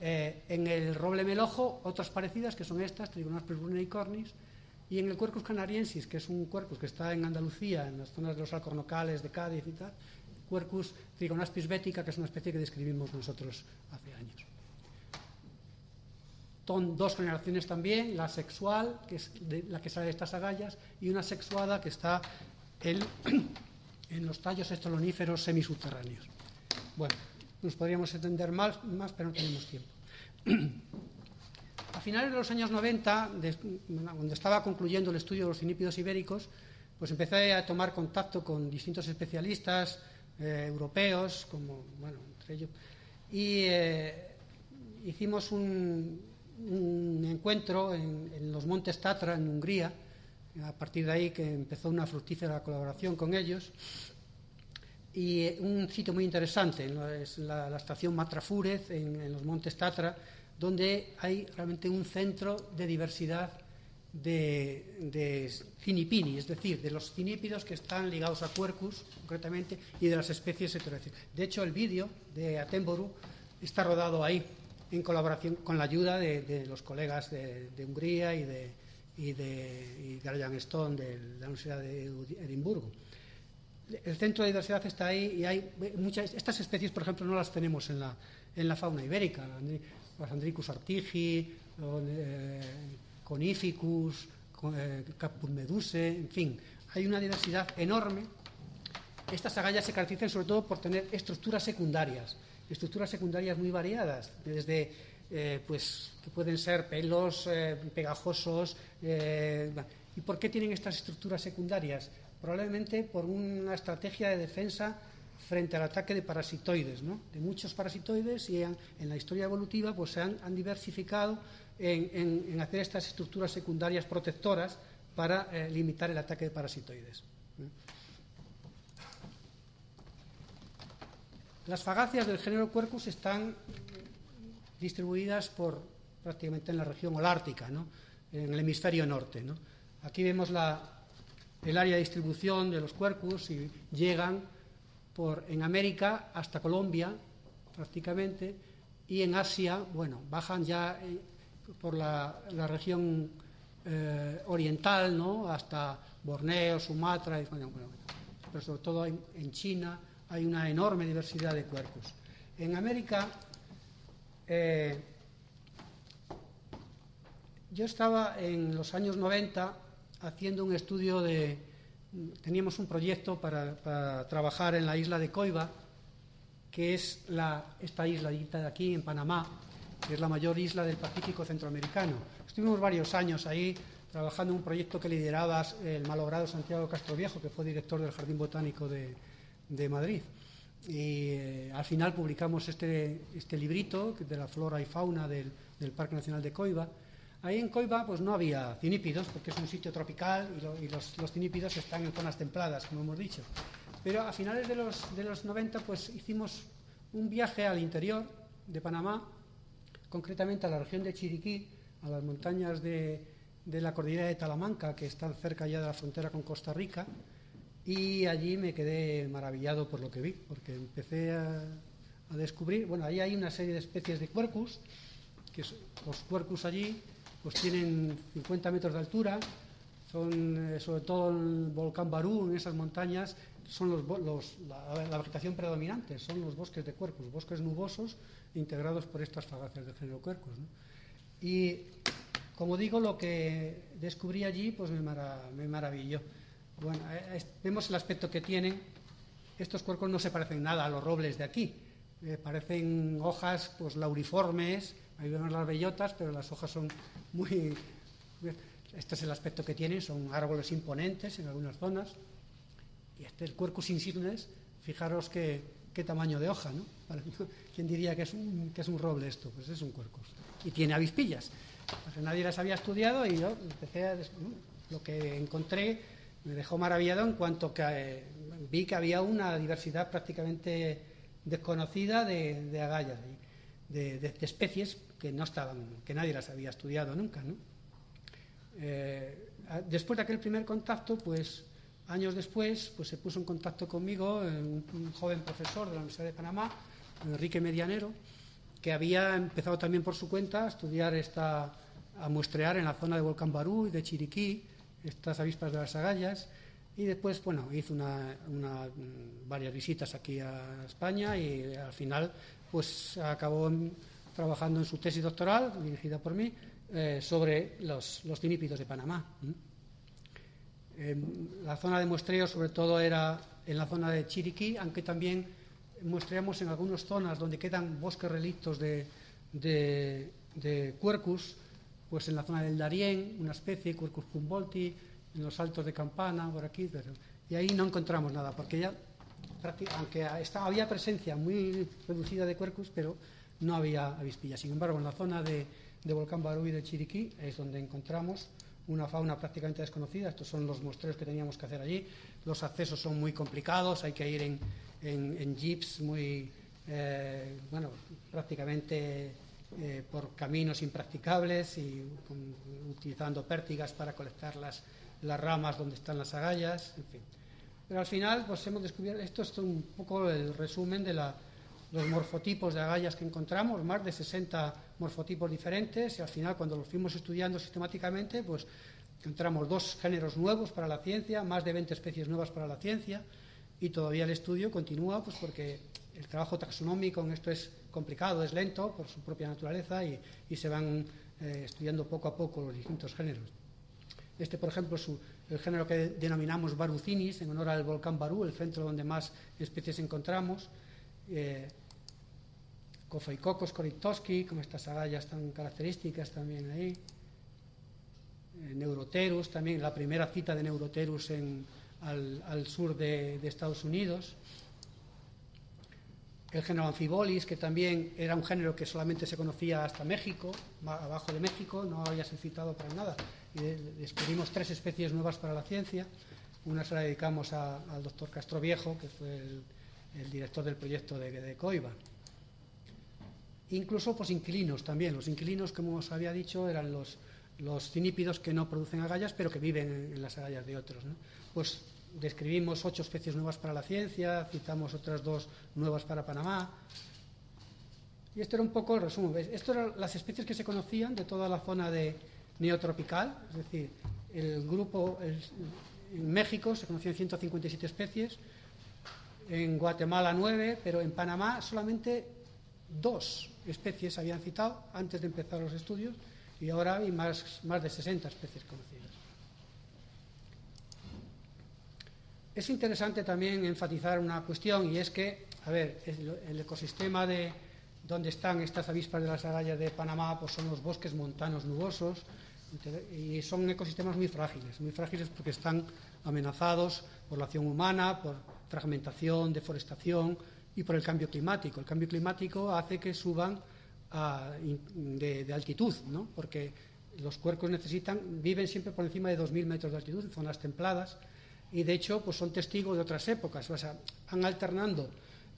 Eh, en el roble melojo, otras parecidas, que son estas, Trigonaspis bruneicornis, y en el Quercus canariensis, que es un Quercus que está en Andalucía, en las zonas de los alcornocales de Cádiz y tal, Quercus trigonaspis bética, que es una especie que describimos nosotros hace años. Son dos generaciones también, la sexual, que es la que sale de estas agallas, y una sexuada que está (clears throat) en, los tallos estoloníferos semisubterráneos. Bueno, nos podríamos entender más, más pero no tenemos tiempo. (clears throat) A finales de los años 90, cuando estaba concluyendo el estudio de los cinípidos ibéricos, pues empecé a tomar contacto con distintos especialistas, eh, europeos, como, bueno, entre ellos, y eh, hicimos un, encuentro en, los Montes Tatra, en Hungría, a partir de ahí que empezó una fructífera colaboración con ellos, y un sitio muy interesante, es la, estación Matrafúrez, en, en los Montes Tatra, donde hay realmente un centro de diversidad de, de cinipini, es decir, de los cinípidos que están ligados a Quercus, concretamente, y de las especies heterocéticas. De hecho, el vídeo de Atemboru está rodado ahí, en colaboración con la ayuda de, los colegas de, Hungría y de, y de, Stone de la Universidad de Edimburgo. El centro de diversidad está ahí y hay muchas. Estas especies, por ejemplo, no las tenemos en la, en la fauna ibérica. Las Andricus artigi, eh, Conificus, eh, Capulmeduse, en fin, hay una diversidad enorme. Estas agallas se caracterizan sobre todo por tener estructuras secundarias, estructuras secundarias muy variadas, desde eh, pues que pueden ser pelos eh, pegajosos. ¿Y por qué tienen estas estructuras secundarias? Probablemente por una estrategia de defensa frente al ataque de parasitoides, ¿no? de muchos parasitoides y en, la historia evolutiva pues se han diversificado en, hacer estas estructuras secundarias protectoras para eh, limitar el ataque de parasitoides. Las fagacias del género Quercus están distribuidas por prácticamente en la región holártica, en el hemisferio norte. Aquí vemos el área de distribución de los cuercos y llegan en América hasta Colombia, prácticamente, y en Asia, bueno, bajan ya eh, por la, región eh, oriental, ¿no? Hasta Borneo, Sumatra, pero sobre todo en, China hay una enorme diversidad de cuerpos. En América, eh, yo estaba en los años 90 haciendo un estudio de... Teníamos un proyecto para, trabajar en la isla de Coiba, que es la, esta isla de aquí, en Panamá, que es la mayor isla del Pacífico centroamericano. Estuvimos varios años ahí trabajando en un proyecto que lideraba el malogrado Santiago Castro Viejo, que fue director del Jardín Botánico de, Madrid. Y eh, al final publicamos este, este, librito de la flora y fauna del Parque Nacional de Coiba, Ahí en Coiba pues no había cinípidos, porque es un sitio tropical y, los, cinípidos están en zonas templadas, como hemos dicho. Pero a finales de los, de los 90 pues hicimos un viaje al interior de Panamá, concretamente a la región de Chiriquí, a las montañas de, de la cordillera de Talamanca, que están cerca ya de la frontera con Costa Rica, y allí me quedé maravillado por lo que vi, porque empecé a, descubrir, bueno, ahí hay una serie de especies de cuercus, que los cuercus allí pues tienen 50 metros de altura, son eh, sobre todo el volcán Barú, en esas montañas, son los, la, vegetación predominante, son los bosques de cuercos, bosques nubosos integrados por estas fagacias del género cuercos. Y como digo, lo que descubrí allí pues me, me maravilló. Bueno, eh, vemos el aspecto que tienen. Estos cuercos no se parecen nada a los robles de aquí. Eh, parecen hojas pues lauriformes, Ahí vemos las bellotas, pero las hojas son muy... Este es el aspecto que tienen, son árboles imponentes en algunas zonas. Y este es el Quercus insignes, fijaros qué, qué tamaño de hoja, ¿no? ¿Quién diría que es, un, que es un roble esto? Pues es un Quercus. Y tiene avispillas. Pues nadie las había estudiado y yo empecé a... Lo que encontré me dejó maravillado en cuanto que eh, vi que había una diversidad prácticamente desconocida de, de agallas, de, de, especies que no estaban, que nadie las había estudiado nunca, ¿no? Eh, después de aquel primer contacto, pues años después, pues se puso en contacto conmigo eh, un, joven profesor de la Universidad de Panamá, Enrique Medianero, que había empezado también por su cuenta a estudiar esta, a muestrear en la zona de Volcán Barú y de Chiriquí estas avispas de las agallas y después, bueno, hizo una, varias visitas aquí a España y al final, pues acabó trabajando en su tesis doctoral, dirigida por mí, eh, sobre los, los de Panamá. la zona de muestreo, sobre todo, era en la zona de Chiriquí, aunque también muestreamos en algunas zonas donde quedan bosques relictos de, de, de cuercus, pues en la zona del Darién, una especie, Quercus humboldti, en los altos de Campana, por aquí, y ahí no encontramos nada, porque ya, aunque había presencia muy reducida de cuercus, pero no había avispillas. Sin embargo, en la zona de, Volcán Barú y de Chiriquí es donde encontramos una fauna prácticamente desconocida. Estos son los muestreos que teníamos que hacer allí. Los accesos son muy complicados, hay que ir en, jeeps muy, eh, bueno, prácticamente eh, por caminos impracticables y utilizando pértigas para colectar las, las ramas donde están las agallas, en fin. Pero al final, pues hemos descubierto, esto es un poco el resumen de la los morfotipos de agallas que encontramos, más de 60 morfotipos diferentes, y al final cuando los fuimos estudiando sistemáticamente, pues encontramos dos géneros nuevos para la ciencia, más de 20 especies nuevas para la ciencia, y todavía el estudio continúa, pues porque el trabajo taxonómico en esto es complicado, es lento por su propia naturaleza y, se van eh, estudiando poco a poco los distintos géneros. Este, por ejemplo, es el género que denominamos Barucinis, en honor al volcán Barú, el centro donde más especies encontramos eh, Koritowski, con estas agallas tan características también ahí. Eh, Neuroterus, también la primera cita de Neuroterus al, sur de, Estados Unidos. El género Amphibolis, que también era un género que solamente se conocía hasta México, abajo de México, no había sido citado para nada. Y descubrimos tres especies nuevas para la ciencia. Una se la dedicamos al doctor Castro Viejo, que fue el, el director del proyecto de, Coiba. Incluso pues inquilinos también. Los inquilinos, como os había dicho, eran los, los cinípidos que no producen agallas, pero que viven en, las agallas de otros. Pues describimos ocho especies nuevas para la ciencia, citamos otras dos nuevas para Panamá. Y esto era un poco el resumen. Esto eran las especies que se conocían de toda la zona de neotropical, es decir, el grupo en México se conocían 157 especies, en Guatemala nueve, pero en Panamá solamente dos especies habían citado antes de empezar los estudios y ahora hay más, de 60 especies conocidas. Es interesante también enfatizar una cuestión y es que, a ver, el, ecosistema de donde están estas avispas de las agallas de Panamá pues son los bosques montanos nubosos y son ecosistemas muy frágiles, muy frágiles porque están amenazados por la acción humana, por fragmentación, deforestación y por el cambio climático. El cambio climático hace que suban de, altitud, ¿no? porque los cuercos necesitan, viven siempre por encima de 2.000 metros de altitud en zonas templadas y de hecho pues son testigos de otras épocas, o sea, van alternando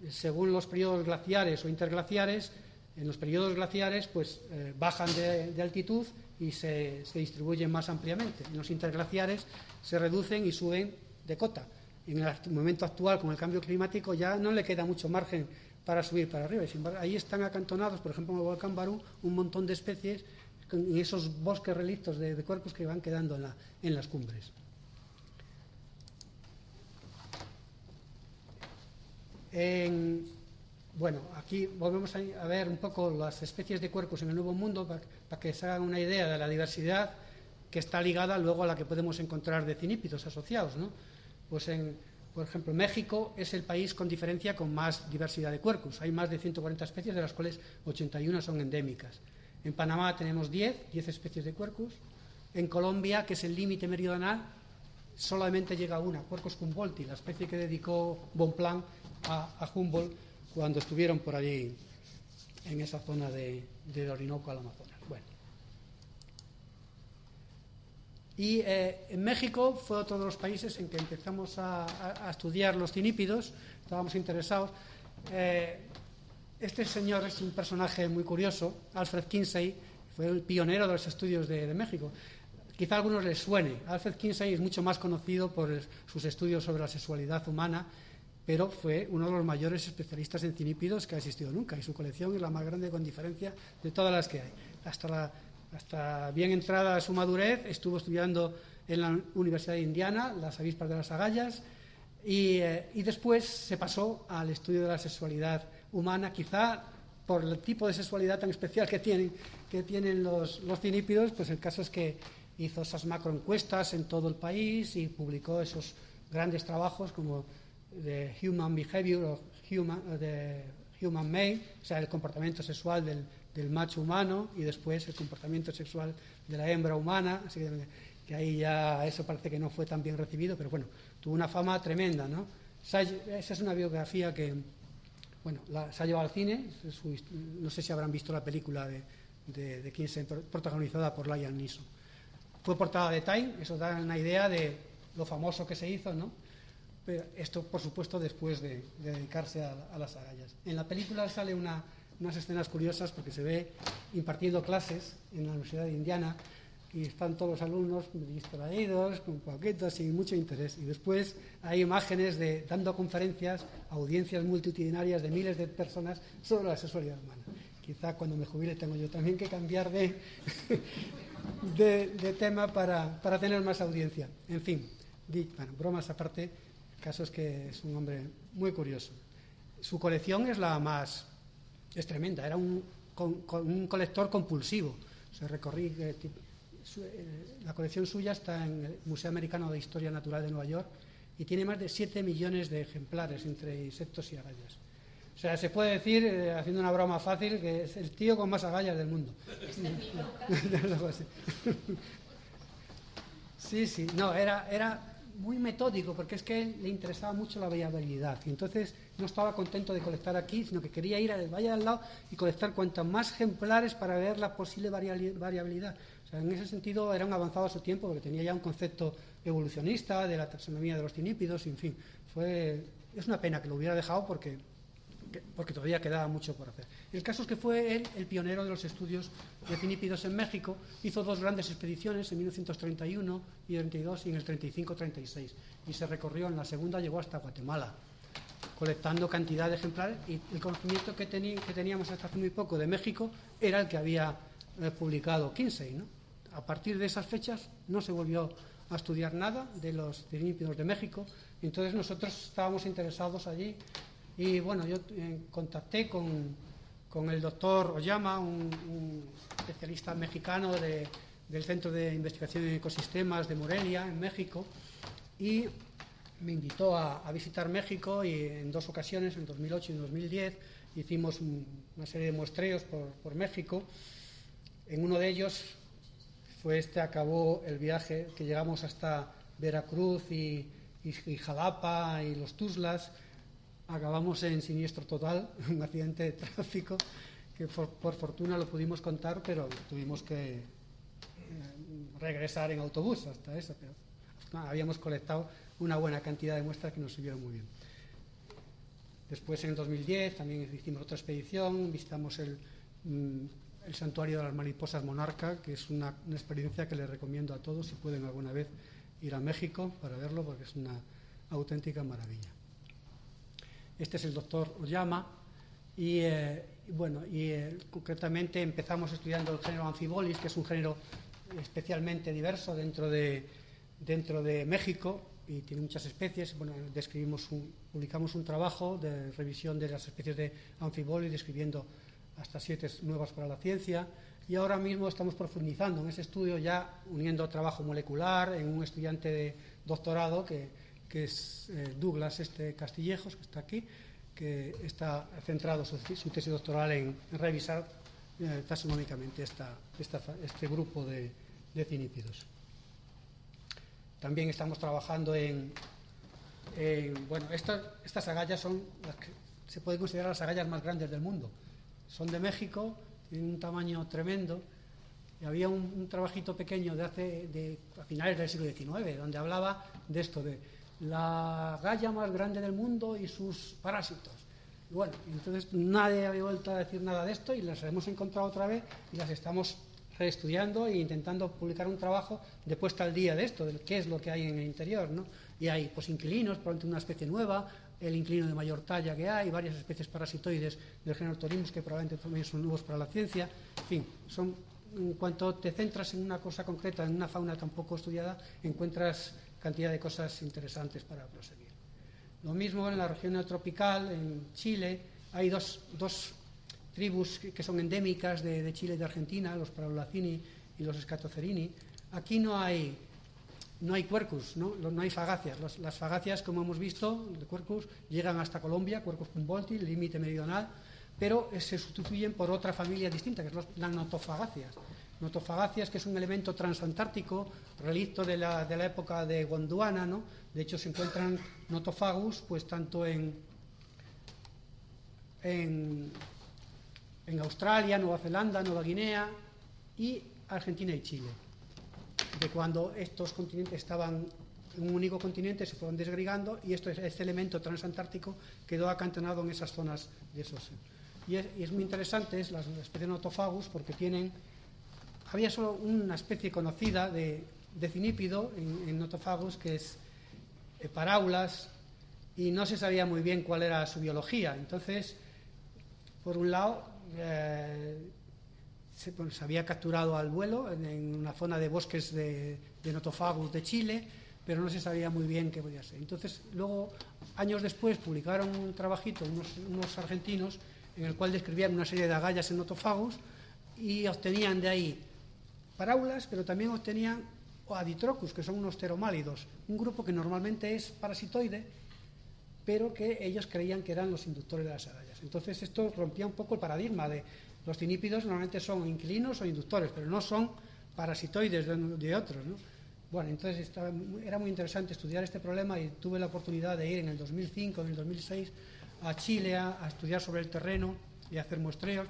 según los periodos glaciares o interglaciares, en los periodos glaciares pues eh, bajan de, altitud y se, se, distribuyen más ampliamente. En los interglaciares se reducen y suben de cota. En el momento actual, con el cambio climático, ya no le queda mucho margen para subir para arriba. ahí están acantonados, por ejemplo, en el volcán Barú, un montón de especies en esos bosques relictos de, cuerpos que van quedando en, las cumbres. bueno, aquí volvemos a, ver un poco las especies de cuerpos en el Nuevo Mundo para, que se hagan una idea de la diversidad que está ligada luego a la que podemos encontrar de cinípidos asociados. ¿no? Pues en, por ejemplo, México es el país con diferencia con más diversidad de cuercos. Hay más de 140 especies, de las cuales 81 son endémicas. En Panamá tenemos 10, 10 especies de cuercos. En Colombia, que es el límite meridional, solamente llega una, Cuercos humboldti, la especie que dedicó Bonplan a, a Humboldt cuando estuvieron por allí, en esa zona de, del Orinoco al Amazonas. Bueno. Y eh, en México fue otro de los países en que empezamos a, estudiar los cinípidos, estábamos interesados. Eh, este señor es un personaje muy curioso, Alfred Kinsey, fue el pionero de los estudios de, México. Quizá a algunos les suene. Alfred Kinsey es mucho más conocido por sus estudios sobre la sexualidad humana, pero fue uno de los mayores especialistas en cinípidos que ha existido nunca, y su colección es la más grande con diferencia de todas las que hay. Hasta la hasta bien entrada su madurez, estuvo estudiando en la Universidad de Indiana las avispas de las agallas eh, y, después se pasó al estudio de la sexualidad humana, quizá por el tipo de sexualidad tan especial que tienen, que tienen los, los cinípidos, pues el caso es que hizo esas macroencuestas en todo el país y publicó esos grandes trabajos como de Human Behavior o Human, de Human Male, o sea, el comportamiento sexual del, del macho humano y después el comportamiento sexual de la hembra humana, así que, ahí ya eso parece que no fue tan bien recibido, pero bueno, tuvo una fama tremenda, ¿no? Esa es una biografía que, bueno, se ha llevado al cine, no sé si habrán visto la película de, de, de Kinsey, protagonizada por Liam Neeson. Fue portada de Time, eso da una idea de lo famoso que se hizo, ¿no? Pero esto, por supuesto, después de, dedicarse a, a las agallas. En la película sale una unas escenas curiosas porque se ve impartiendo clases en la Universidad de Indiana y están todos los alumnos distraídos, con poquitos y mucho interés. Y después hay imágenes de dando conferencias a audiencias multitudinarias de miles de personas sobre la sexualidad humana. Quizá cuando me jubile tengo yo también que cambiar de, (laughs) de, tema para, para, tener más audiencia. En fin, bueno, bromas aparte, el caso es que es un hombre muy curioso. Su colección es la más es tremenda, era un, un colector compulsivo. Se recorrí, eh, eh, la colección suya está en el Museo Americano de Historia Natural de Nueva York y tiene más de 7 millones de ejemplares entre insectos y agallas. O sea, se puede decir, eh, haciendo una broma fácil, que es el tío con más agallas del mundo. (laughs) sí, sí, no, era, era muy metódico, porque es que le interesaba mucho la variabilidad. Y entonces no estaba contento de colectar aquí, sino que quería ir al valle al lado y colectar cuantos más ejemplares para ver la posible variabilidad. O sea, en ese sentido era un avanzado a su tiempo, porque tenía ya un concepto evolucionista de la taxonomía de los cinípidos, en fin. Fue, es una pena que lo hubiera dejado porque porque todavía quedaba mucho por hacer. El caso es que fue él el pionero de los estudios de cinípidos en México, hizo dos grandes expediciones en 1931 y 32 y en el 35-36 y se recorrió en la segunda llegó hasta Guatemala colectando cantidad de ejemplares y el conocimiento que, que teníamos hasta hace muy poco de México era el que había eh, publicado Kinsey. ¿no? A partir de esas fechas no se volvió a estudiar nada de los cinípidos de México, entonces nosotros estábamos interesados allí y bueno, yo eh, contacté con, el doctor Oyama, un, especialista mexicano del Centro de Investigación en Ecosistemas de Morelia, en México, y me invitó a, visitar México y en dos ocasiones, en 2008 y 2010, hicimos una serie de muestreos por, México. En uno de ellos fue este, acabó el viaje que llegamos hasta Veracruz y, y Jalapa y los Tuzlas acabamos en siniestro total, (laughs) un accidente de tráfico que por, fortuna lo pudimos contar, pero tuvimos que eh, regresar en autobús hasta eso. Habíamos colectado una buena cantidad de muestras que nos sirvieron muy bien. Después, en 2010, también hicimos otra expedición, visitamos el, mm, el santuario de las mariposas monarca, que es una experiencia que les recomiendo a todos si pueden alguna vez ir a México para verlo, porque es una auténtica maravilla. Este es el doctor Oyama y, eh, bueno, y eh, concretamente empezamos estudiando el género Amphibolis, que es un género especialmente diverso dentro de, dentro de México y tiene muchas especies. Bueno, describimos publicamos un trabajo de revisión de las especies de Amphibolis, describiendo hasta siete nuevas para la ciencia. Y ahora mismo estamos profundizando en ese estudio, ya uniendo trabajo molecular en un estudiante de doctorado que, que es eh, Douglas este Castillejos, que está aquí, que está centrado su, tesis doctoral en, revisar eh, taxonómicamente este grupo de, cinípidos. También estamos trabajando en, bueno, estas agallas son las que se pueden considerar las agallas más grandes del mundo. Son de México, tienen un tamaño tremendo. Y había un, trabajito pequeño de hace, de, a finales del siglo XIX, donde hablaba de esto, de la galla más grande del mundo y sus parásitos. bueno, entonces nadie había vuelto a decir nada de esto y las hemos encontrado otra vez y las estamos reestudiando e intentando publicar un trabajo de puesta al día de esto, de qué es lo que hay en el interior, ¿no? Y hay pues inquilinos, probablemente una especie nueva, el inquilino de mayor talla que hay, varias especies parasitoides del género Torimus que probablemente también son nuevos para la ciencia. En fin, son en cuanto te centras en una cosa concreta, en una fauna tan poco estudiada, encuentras cantidad de cosas interesantes para proseguir. Lo mismo en la región neotropical, en Chile, hay dos, tribus que, son endémicas de, Chile y de Argentina, los Parolacini y los Scatocerini. Aquí no hay, no hay cuercus, ¿no? no hay fagacias. las fagacias, como hemos visto, de cuercus, llegan hasta Colombia, cuercus Humboldti, límite meridional, pero se sustituyen por otra familia distinta, que es las notofagacias notofagacias, que es un elemento transantártico, relicto de la, época de Gondwana, ¿no? De hecho, se encuentran notofagus, pues tanto en, en, en Australia, Nueva Zelanda, Nueva Guinea y Argentina y Chile. De cuando estos continentes estaban en un único continente, se fueron desgregando y esto, este elemento transantártico quedó acantonado en esas zonas de esos. Y es, y es muy interesante es las especies notofagus porque tienen había solo una especie conocida de, cinípido en, notofagus que es paraulas y no se sabía muy bien cuál era su biología. Entonces, por un lado, eh, se, había capturado al vuelo en, una zona de bosques de, notofagus de Chile, pero no se sabía muy bien qué podía ser. Entonces, luego, años después, publicaron un trabajito, unos, unos argentinos, en el cual describían una serie de agallas en notofagus y obtenían de ahí paraulas, pero también obtenían aditrocus, que son unos pteromálidos, un grupo que normalmente es parasitoide, pero que ellos creían que eran los inductores de las agallas. Entonces esto rompía un poco el paradigma de los cinípidos normalmente son inquilinos o inductores, pero no son parasitoides de, otros. Bueno, entonces era muy interesante estudiar este problema y tuve la oportunidad de ir en el 2005, en el 2006 a Chile a, estudiar sobre el terreno y hacer muestreos,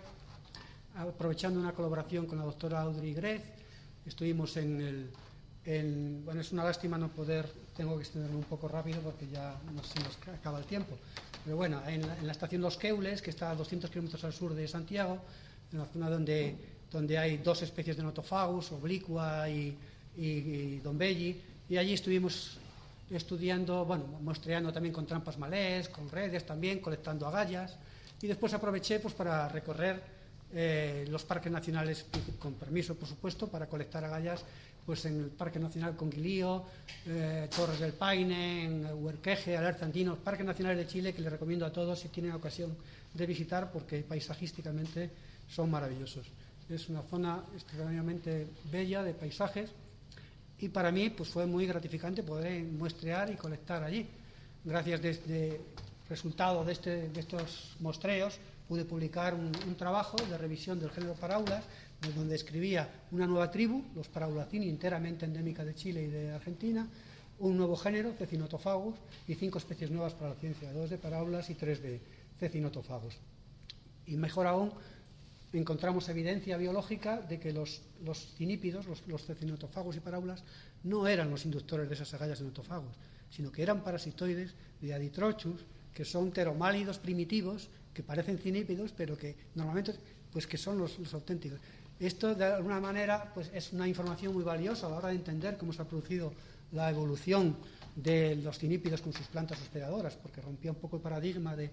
aprovechando una colaboración con la doctora Audrey Grez Estuvimos en el, bueno, es una lástima no poder, tengo que extenderme un poco rápido porque ya no se nos acaba el tiempo. Pero bueno, en la, estación Los Queules, que está a 200 kilómetros al sur de Santiago, en la zona donde, donde hay dos especies de notofagus, oblicua y, y, Don Belli, y allí estuvimos estudiando, bueno, muestreando también con trampas malés, con redes también, colectando agallas, y después aproveché pues, para recorrer eh, los parques nacionales, con permiso, por supuesto, para colectar agallas pues en el Parque Nacional Conguilío, eh, Torres del Paine, en Huerqueje, Alerta Andino, Parques Nacionales de Chile, que les recomiendo a todos si tienen ocasión de visitar, porque paisajísticamente son maravillosos. Es una zona extraordinariamente bella de paisajes y para mí pues fue muy gratificante poder muestrear y colectar allí. Gracias desde resultado de, este, de estos mostreos pude publicar un, trabajo de revisión del género paraulas, donde escribía una nueva tribu, los paraulacini, enteramente endémica de Chile y de Argentina, un nuevo género, cecinotophagus, y cinco especies nuevas para la ciencia, dos de paraulas y tres de cecinotophagus. Y mejor aún, encontramos evidencia biológica de que los, cinípidos, los, los cecinotophagus y paraulas, no eran los inductores de esas agallas enotofagus, sino que eran parasitoides de Aditrochus, que son pteromálidos primitivos que parecen cinípidos, pero que normalmente pues que son los, auténticos. Esto, de alguna manera, pues es una información muy valiosa a la hora de entender cómo se ha producido la evolución de los cinípidos con sus plantas hospedadoras, porque rompía un poco el paradigma de,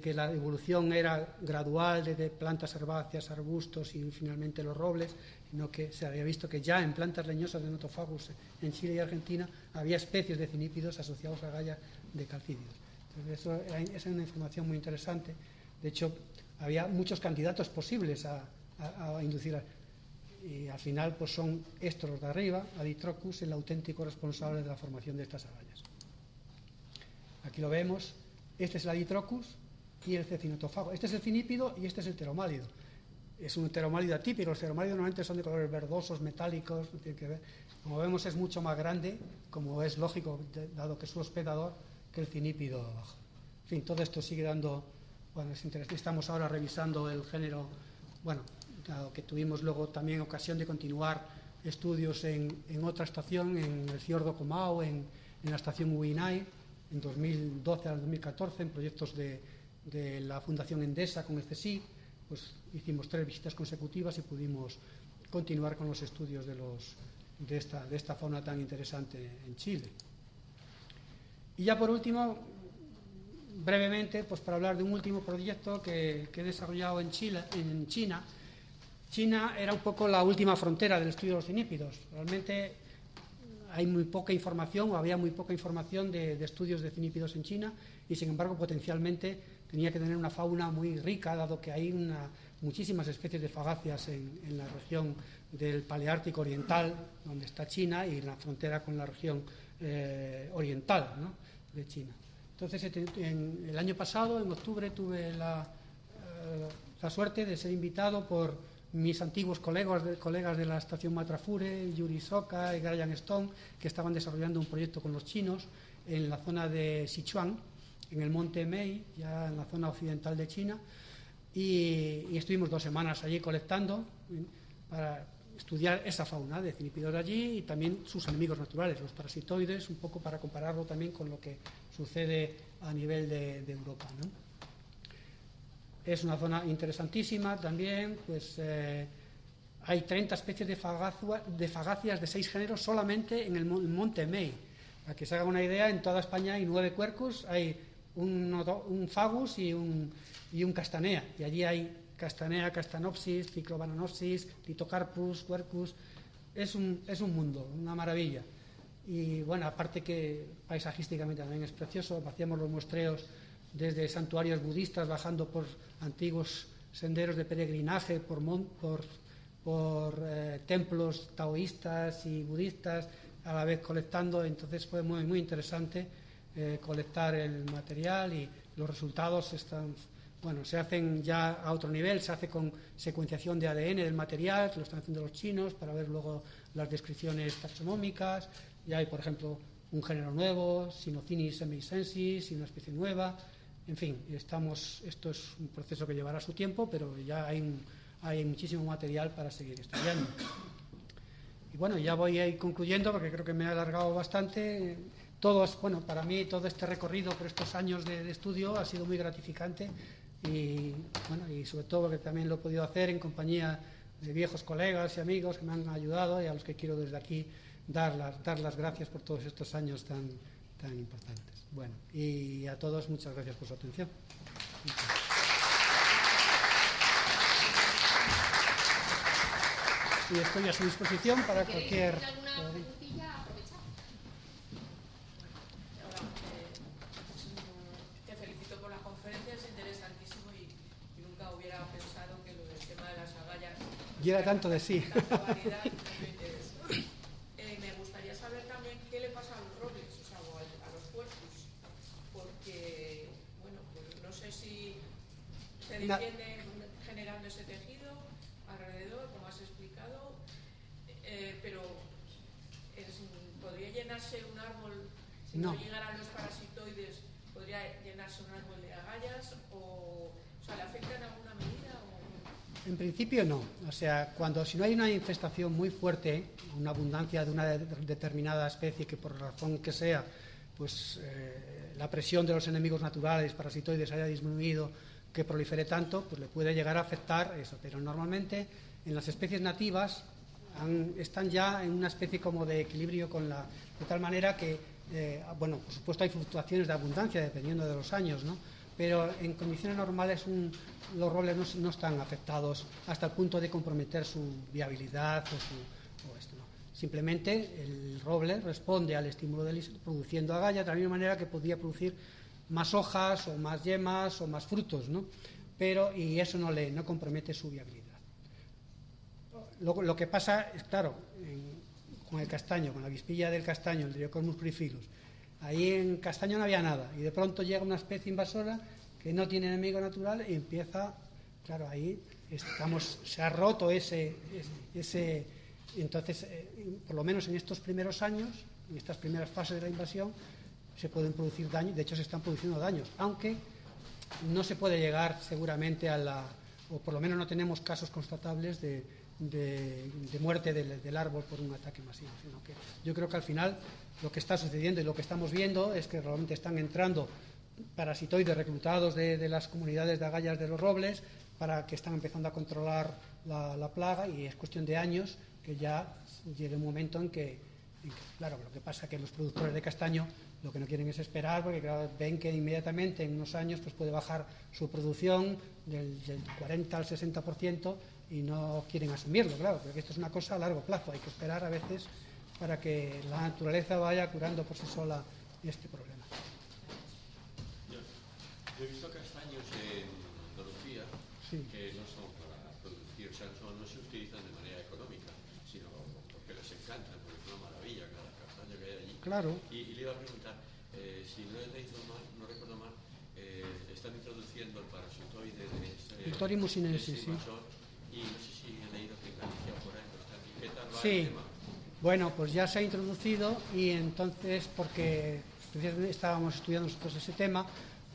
que la evolución era gradual desde plantas herbáceas, arbustos y finalmente los robles, sino que se había visto que ya en plantas leñosas de Notofagus en Chile y Argentina había especies de cinípidos asociados a gallas de calcídeos. Entonces, eso es una información muy interesante. De hecho, había muchos candidatos posibles a, inducir. y al final, pues son estos de arriba, Aditrocus, el auténtico responsable de la formación de estas agallas. Aquí lo vemos. Este es el Aditrocus y el cecinotofago. Este es el cinípido y este es el pteromálido. Es un pteromálido atípico. Los pteromálidos normalmente son de colores verdosos, metálicos, no tiene que ver. Como vemos, es mucho más grande, como es lógico, dado que es un hospedador, que el cinípido abajo. En fin, todo esto sigue dando, bueno, es interesante. Estamos ahora revisando el género, bueno, dado que tuvimos luego también ocasión de continuar estudios en, otra estación, en el fiordo Comao, en, la estación Uinay, en 2012 al 2014, en proyectos de, la Fundación Endesa con el CSI, pues hicimos tres visitas consecutivas y pudimos continuar con los estudios de, esta, de esta fauna tan interesante en Chile. Y ya por último, brevemente, pues para hablar de un último proyecto que, he desarrollado en, en China. China era un poco la última frontera del estudio de los cinípidos. Realmente hay muy poca información, o había muy poca información de, estudios de cinípidos en China, y sin embargo, potencialmente tenía que tener una fauna muy rica, dado que hay muchísimas especies de fagáceas en, la región del Paleártico Oriental, donde está China, y en la frontera con la región eh, oriental. ¿no? de China. Entonces, en el año pasado, en octubre, tuve la, eh, la suerte de ser invitado por mis antiguos colegas de, colegas de la estación Matrafure, Yuri Soka y Brian Stone, que estaban desarrollando un proyecto con los chinos en la zona de Sichuan, en el monte Mei, ya en la zona occidental de China, y, y estuvimos dos semanas allí colectando para estudiar esa fauna de cinipidos de allí y también sus enemigos naturales, los parasitoides, un poco para compararlo también con lo que sucede a nivel de, Europa. Es una zona interesantísima también, pues eh, hay 30 especies de, de fagacias de seis géneros solamente en el monte Mei. Para que se haga una idea, en toda España hay nueve cuercos, hay un, un fagus y un, y un castanea, y allí hay Castanea, Castanopsis, Ciclobananopsis, Litocarpus, Quercus. Es un, es un mundo, una maravilla. Y bueno, aparte que paisajísticamente también es precioso, hacíamos los muestreos desde santuarios budistas, bajando por antiguos senderos de peregrinaje, por, por, por eh, templos taoístas y budistas, a la vez colectando. Entonces fue muy, muy interesante eh, colectar el material y los resultados están bueno, se hacen ya a otro nivel, se hace con secuenciación de ADN del material, lo están haciendo los chinos, para ver luego las descripciones taxonómicas. Ya hay, por ejemplo, un género nuevo, Sinocinis semisensis, y una especie nueva. En fin, estamos, esto es un proceso que llevará su tiempo, pero ya hay, hay muchísimo material para seguir estudiando. Y bueno, ya voy a ir concluyendo porque creo que me he alargado bastante. Todos, bueno, para mí todo este recorrido por estos años de estudio ha sido muy gratificante y, bueno, y sobre todo porque también lo he podido hacer en compañía de viejos colegas y amigos que me han ayudado y a los que quiero desde aquí dar las, dar las gracias por todos estos años tan, tan importantes. Bueno, y a todos muchas gracias por su atención. Y estoy a su disposición para cualquier... alguna preguntilla, aprovechar. Hola, eh, te felicito por la conferencia, es interesantísimo y, y nunca hubiera pensado que lo del tema de las agallas. Y era tanto de sí. Tanta variedad y tanto interés. Eh, me gustaría saber también qué le pasa a los robles, o sea, o a, a los puertos, porque, bueno, pues no sé si se Na- defiende generando ese tejido alrededor, como has explicado, eh, pero es- podría llenarse un árbol, si no. No. llegaran los parasitoides, podría llenarse un árbol de agallas, o, o sea, ¿le afecta en alguna medida? O... En no. O sea, cuando si no hay una infestación muy fuerte, una abundancia de una de- determinada especie que por razón que sea, pues eh, la presión de los enemigos naturales, parasitoides, haya disminuido, que prolifere tanto, pues le puede llegar a afectar eso. Pero normalmente en las especies nativas están ya en una especie como de equilibrio con la de tal manera que eh, bueno por supuesto hay fluctuaciones de abundancia dependiendo de los años no pero en condiciones normales los robles no, están afectados hasta el punto de comprometer su viabilidad o su esto no simplemente el roble responde al estímulo del is- produciendo agallas de la misma manera que podría producir más hojas o más yemas o más frutos no pero y eso no le no compromete su viabilidad. Lo, que pasa es, claro, con el castaño, con la vispilla del castaño, el Driocormus crifilus, ahí en castaño no había nada, y de pronto llega una especie invasora que no tiene enemigo natural y empieza, claro, ahí estamos, se ha roto ese, ese, entonces, eh, por lo menos en estos primeros años, en estas primeras fases de la invasión, se pueden producir daños, de hecho se están produciendo daños, aunque no se puede llegar seguramente a la, o por lo menos no tenemos casos constatables de, de- muerte del, árbol por un ataque masivo, sino que yo creo que al final lo que está sucediendo y lo que estamos viendo es que realmente están entrando parasitoides reclutados de, las comunidades de agallas de los robles para que están empezando a controlar la, la plaga y es cuestión de años que ya llegue un momento en que, claro, lo que pasa es que los productores de castaño lo que no quieren es esperar porque ven que inmediatamente en unos años pues puede bajar su producción del, del 40 al 60% y no quieren asumirlo, claro, porque esto es una cosa a largo plazo, hay que esperar a veces para que la naturaleza vaya curando por sí sola este problema. Yo, yo he visto castaños en Andalucía Sí. que no son para producir, o sea, no, no se utilizan de manera económica, sino porque les encantan, porque es una maravilla cada castaño que hay allí. Claro. Y, y le iba a preguntar, eh, si no he leído mal, no recuerdo mal, eh, están introduciendo el parasitoide de este, El Torium sinensis, sí y no sé si he leído que en Galicia por ahí no está. ¿Y qué tal va Sí. Bueno, pues ya se ha introducido y entonces, porque estábamos estudiando nosotros ese tema,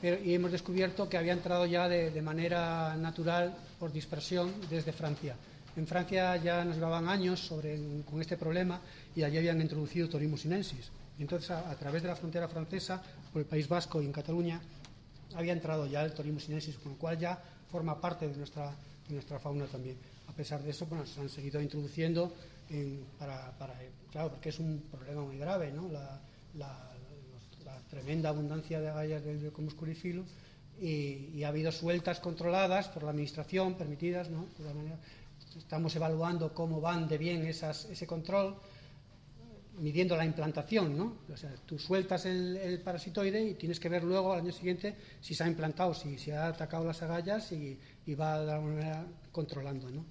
pero, y hemos descubierto que había entrado ya de, de manera natural por dispersión desde Francia. En Francia ya nos llevaban años sobre, con este problema y allí habían introducido Torimus sinensis. Entonces, a, a través de la frontera francesa, por el País Vasco y en Cataluña, había entrado ya el Torimus sinensis, con lo cual ya forma parte de nuestra, de nuestra fauna también. A pesar de eso, bueno, se han seguido introduciendo en- para, para- claro, porque es un problema muy grave, ¿no? La, la- la tremenda abundancia de agallas Driocomus curifilo y, y ha habido sueltas controladas por la administración, permitidas, ¿no? De manera- estamos evaluando cómo van de bien ese control midiendo la implantación, ¿no? O sea, tú sueltas el, el parasitoide y tienes que ver luego al año siguiente si se ha implantado, si se ha atacado las agallas y, y va de alguna manera controlando, ¿no?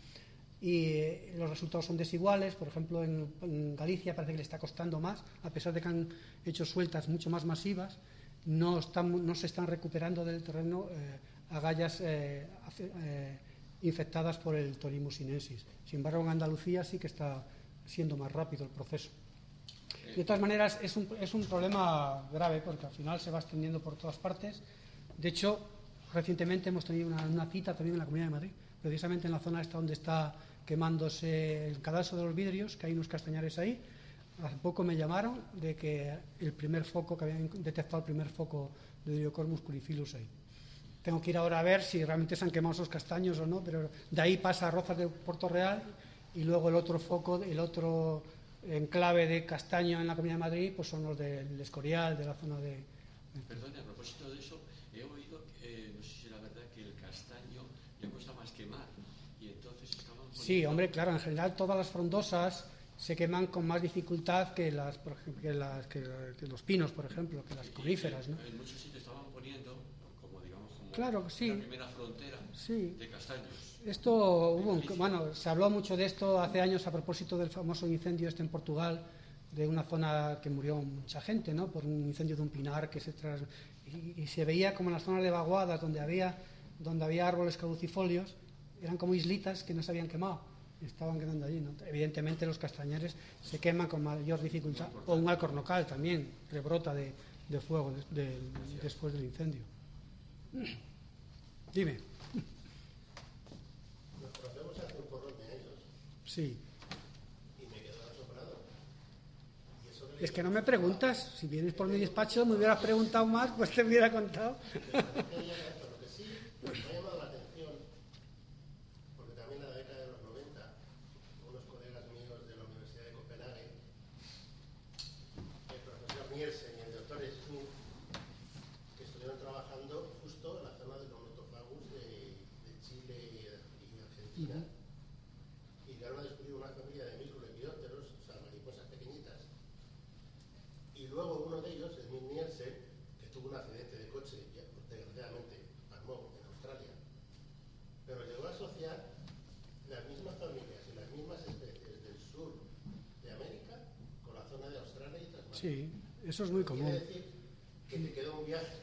Y eh, los resultados son desiguales, por ejemplo, en, Galicia parece que le está costando más, a pesar de que han hecho sueltas mucho más masivas, no, están, no se están recuperando del terreno eh, agallas eh, infectadas por el Torimus sinensis. Sin embargo, en Andalucía sí que está siendo más rápido el proceso. De todas maneras, es un, es un problema grave porque al final se va extendiendo por todas partes. De hecho, recientemente hemos tenido una, una cita también en la Comunidad de Madrid, precisamente en la zona esta donde está quemándose el cadalso de los vidrios, que hay unos castañares ahí. Hace poco me llamaron de que el primer foco, que habían detectado el primer foco de Diocormus curifilus ahí. Tengo que ir ahora a ver si realmente se han quemado esos castaños o no, pero de ahí pasa a Rozas de Puerto Real y luego el otro foco, el otro enclave de castaño en la Comunidad de Madrid, pues son los del Escorial, de la zona de... Perdón, a propósito de eso, he oído, eh, no sé si era verdad, que el castaño le cuesta más quemar y entonces estaban Sí, hombre, claro, en general todas las frondosas se queman con más dificultad que, las, por ejemplo, que, las- que- que los pinos, por ejemplo, que las coníferas, ¿no? En muchos sitios estaban poniendo, como digamos, como Claro, sí. la primera frontera Sí. de castaños. Esto hubo, un- bueno, se habló mucho de esto hace años a propósito del famoso incendio este en Portugal, de una zona que murió mucha gente, ¿no? Por un incendio de un pinar que se tras... y, y se veía como en las zonas de vaguadas donde había, donde había árboles caducifolios, eran como islitas que no se habían quemado, estaban quedando allí, ¿no? Evidentemente los castañares se queman con mayor dificultad, o un alcornocal también rebrota de, de fuego después del incendio. Dime. Nos conocemos hace un porrón de años Sí. y me quedo asombrado. Y eso que le Es que no me preguntas. Si vienes por mi despacho, me hubieras preguntado más, pues te hubiera contado. (laughs) quería esto, lo que sí me ha llamado la atención, porque también en la década de los 90, unos colegas míos de la Universidad de Copenhague, el profesor Nielsen y el doctor Smith, que estuvieron trabajando justo en la zona de los notofagus de, de Chile y de y Argentina. Y llegaron a descubrir una familia de microlepidópteros, o sea, mariposas pequeñitas. Y luego uno de ellos, Smith Nielsen, que tuvo un accidente de coche, desgraciadamente palmó en Australia, pero llegó a asociar las mismas familias y las mismas especies del sur de América con la zona de Australia y Tasmania. Sí, eso es muy común. Quiere decir que te queda un viaje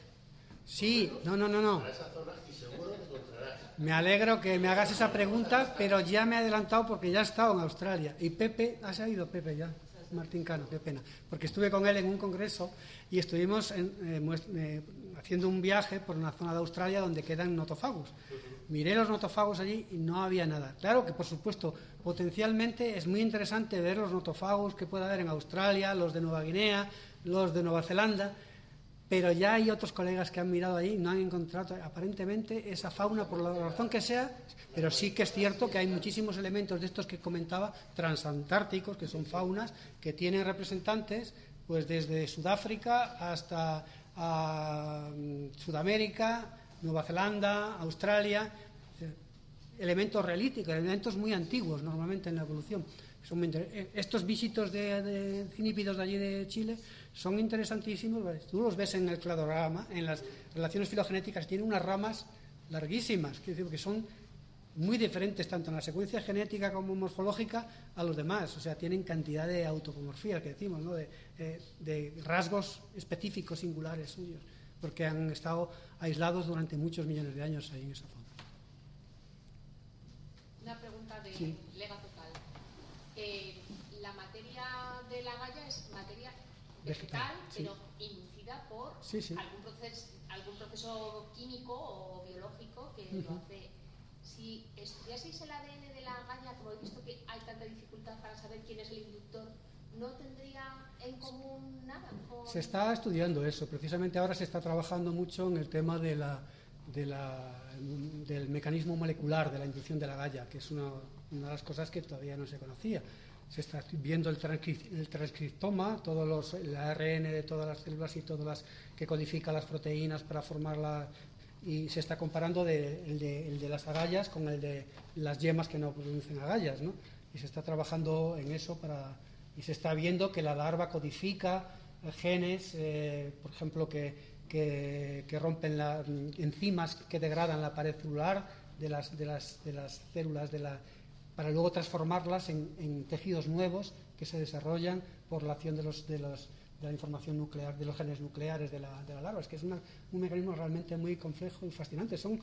Sí, no, no, no, no. para esa zona y seguro que encontrarás. Me alegro que me hagas esa pregunta, pero ya me he adelantado porque ya he estado en Australia. Y Pepe, ¿has ido Pepe ya? Martín Cano, qué pena. Porque estuve con él en un congreso y estuvimos en, eh, eh, haciendo un viaje por una zona de Australia donde quedan notofagus. Miré los notofagus allí y no había nada. Claro que, por supuesto, potencialmente es muy interesante ver los notofagus que puede haber en Australia, los de Nueva Guinea, los de Nueva Zelanda, pero ya hay otros colegas que han mirado ahí y no han encontrado aparentemente esa fauna por la razón que sea, pero sí que es cierto que hay muchísimos elementos de estos que comentaba transantárticos, que son faunas, que tienen representantes pues desde Sudáfrica hasta ah, Sudamérica, Nueva Zelanda, Australia, elementos realíticos, elementos muy antiguos normalmente en la evolución. Eh, Estos visitos de, de de allí de Chile son interesantísimos. Tú los ves en el cladograma, en las relaciones filogenéticas, tienen unas ramas larguísimas, que son muy diferentes tanto en la secuencia genética como morfológica a los demás. O sea, tienen cantidad de autopomorfía, que decimos, ¿no? de, eh, de rasgos específicos singulares suyos, porque han estado aislados durante muchos millones de años ahí en esa zona. Una pregunta de Sí. Lega Total. Eh, la materia de la galla es materia Vegetal, sí. pero inducida por Sí, sí. Algún, proceso, algún proceso químico o biológico que lo hace. Si estudiaseis el ADN de la galla, como he visto que hay tanta dificultad para saber quién es el inductor, ¿no tendría en común nada? con- Se está estudiando eso. Precisamente ahora se está trabajando mucho en el tema de la, de la- del mecanismo molecular de la inducción de la galla, que es una, una de las cosas que todavía no se conocía. Se está viendo el, transcri- el transcriptoma, todos los, el ARN de todas las células y todas las que codifica las proteínas para formar la y se está comparando el, de, las agallas con el de las yemas que no producen agallas, ¿no? Y se está trabajando en eso para y se está viendo que la larva codifica genes, eh, por ejemplo, que, que- que rompen las enzimas que degradan la pared celular de las, de las, de las células de la, para luego transformarlas en, en tejidos nuevos que se desarrollan por la acción de, los, de, los, de la información nuclear, de los genes nucleares de la, de la larva. Es que es una- un mecanismo realmente muy complejo y fascinante. Son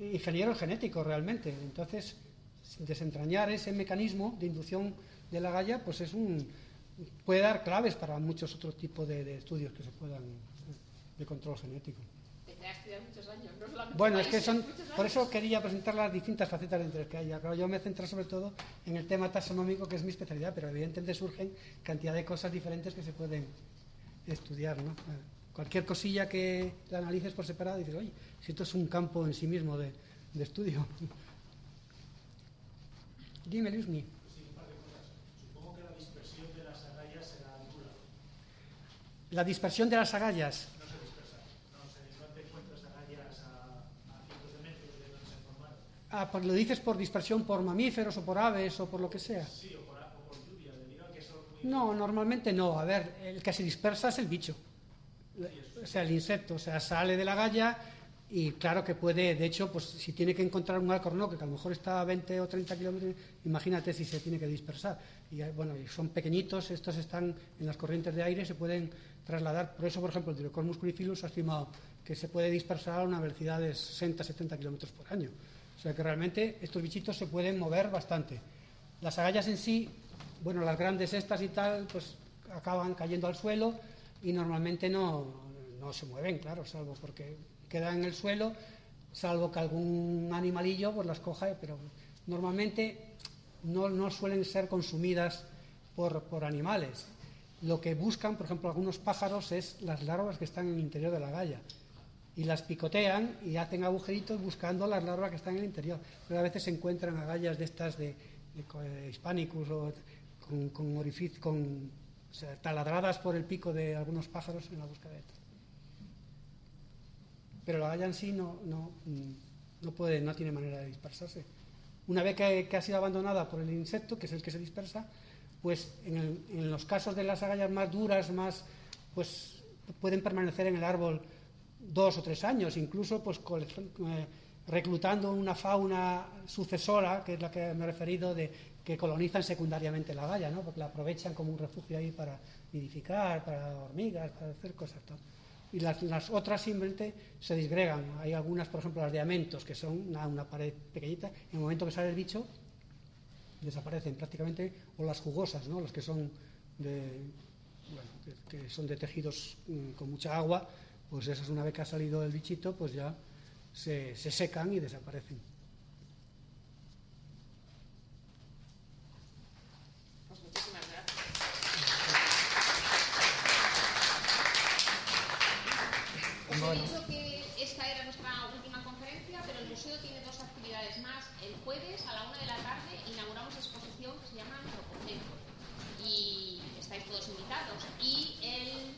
ingenieros genéticos realmente. Entonces, desentrañar ese mecanismo de inducción de la galla, pues es un puede dar claves para muchos otros tipos de, de estudios que se puedan de control genético. Ha estudiado muchos años, no solamente Bueno, es que son, por eso quería presentar las distintas facetas de interés que hay. Claro, yo me centro sobre todo en el tema taxonómico, que es mi especialidad, pero evidentemente surgen cantidad de cosas diferentes que se pueden estudiar. ¿no? Cualquier cosilla que la analices por separado, dices, oye, si esto es un campo en sí mismo de, de estudio. (laughs) Dime, Luismi. Sí, un par de cosas. Supongo que la dispersión de las agallas será nula. La dispersión de las agallas. No se dispersan. No, se, no te encuentras agallas a, a cientos de metros de donde se formaron. Ah, lo dices por dispersión por mamíferos o por aves o por lo que sea. Sí, o por, a- o por lluvia, debido a que son muy... No, normalmente no. A ver, el que se dispersa es el bicho. O sea, el insecto. O sea, sale de la galla y claro que puede, de hecho, pues si tiene que encontrar un alcornoque que a lo mejor está a 20 o 30 kilómetros, imagínate si se tiene que dispersar. Y eh, bueno, son pequeñitos, estos están en las corrientes de aire, se pueden trasladar. Por eso, por ejemplo, el Dirocorus musculifilus ha estimado que se puede dispersar a una velocidad de 60-70 kilómetros por año. O sea que realmente estos bichitos se pueden mover bastante. Las agallas en sí, bueno, las grandes estas y tal, pues acaban cayendo al suelo y normalmente no, no se mueven, claro, salvo porque quedan en el suelo, salvo que algún animalillo pues las coja, pero normalmente no, no suelen ser consumidas por, por animales. Lo que buscan, por ejemplo, algunos pájaros es las larvas que están en el interior de la galla y las picotean y hacen agujeritos buscando las larvas que están en el interior. Pero a veces se encuentran agallas de estas de, de Hispanicus o con, con taladradas por el pico de algunos pájaros en la búsqueda de esto. Pero la galla en sí no, no, no puede, no tiene manera de dispersarse. Una vez que, ha sido abandonada por el insecto, que es el que se dispersa, pues en, en los casos de las agallas más duras, más, pues pueden permanecer en el árbol dos o tres años, incluso pues eh, reclutando una fauna sucesora, que es la que me he referido, de que colonizan secundariamente la galla, ¿no? porque la aprovechan como un refugio ahí para nidificar, para hormigas, para hacer cosas. Y las, las otras simplemente se disgregan. Hay algunas, por ejemplo, las de amentos, que son una, pared pequeñita. En el momento que sale el bicho, desaparecen prácticamente, o las jugosas, ¿no? las que son de, bueno, que son de tejidos mm, con mucha agua, pues esas una vez que ha salido el bichito, pues ya se, se secan y desaparecen. Pues muchísimas gracias. Os he dicho que esta era nuestra última conferencia, pero el museo tiene dos actividades más. El jueves a la una de la tarde inauguramos exposición que se llama Antropocentro y estáis todos invitados. Y el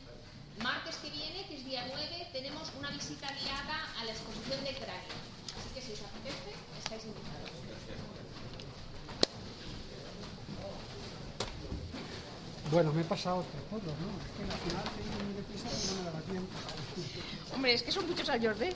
martes que viene, que es día 9, tenemos una visita guiada a la exposición de cráneo. Así que si os apetece, estáis invitados. Bueno, me he pasado otro todo, ¿no? Es que al final tengo muy deprisa y no me daba tiempo. Hombre, es que son muchos años de...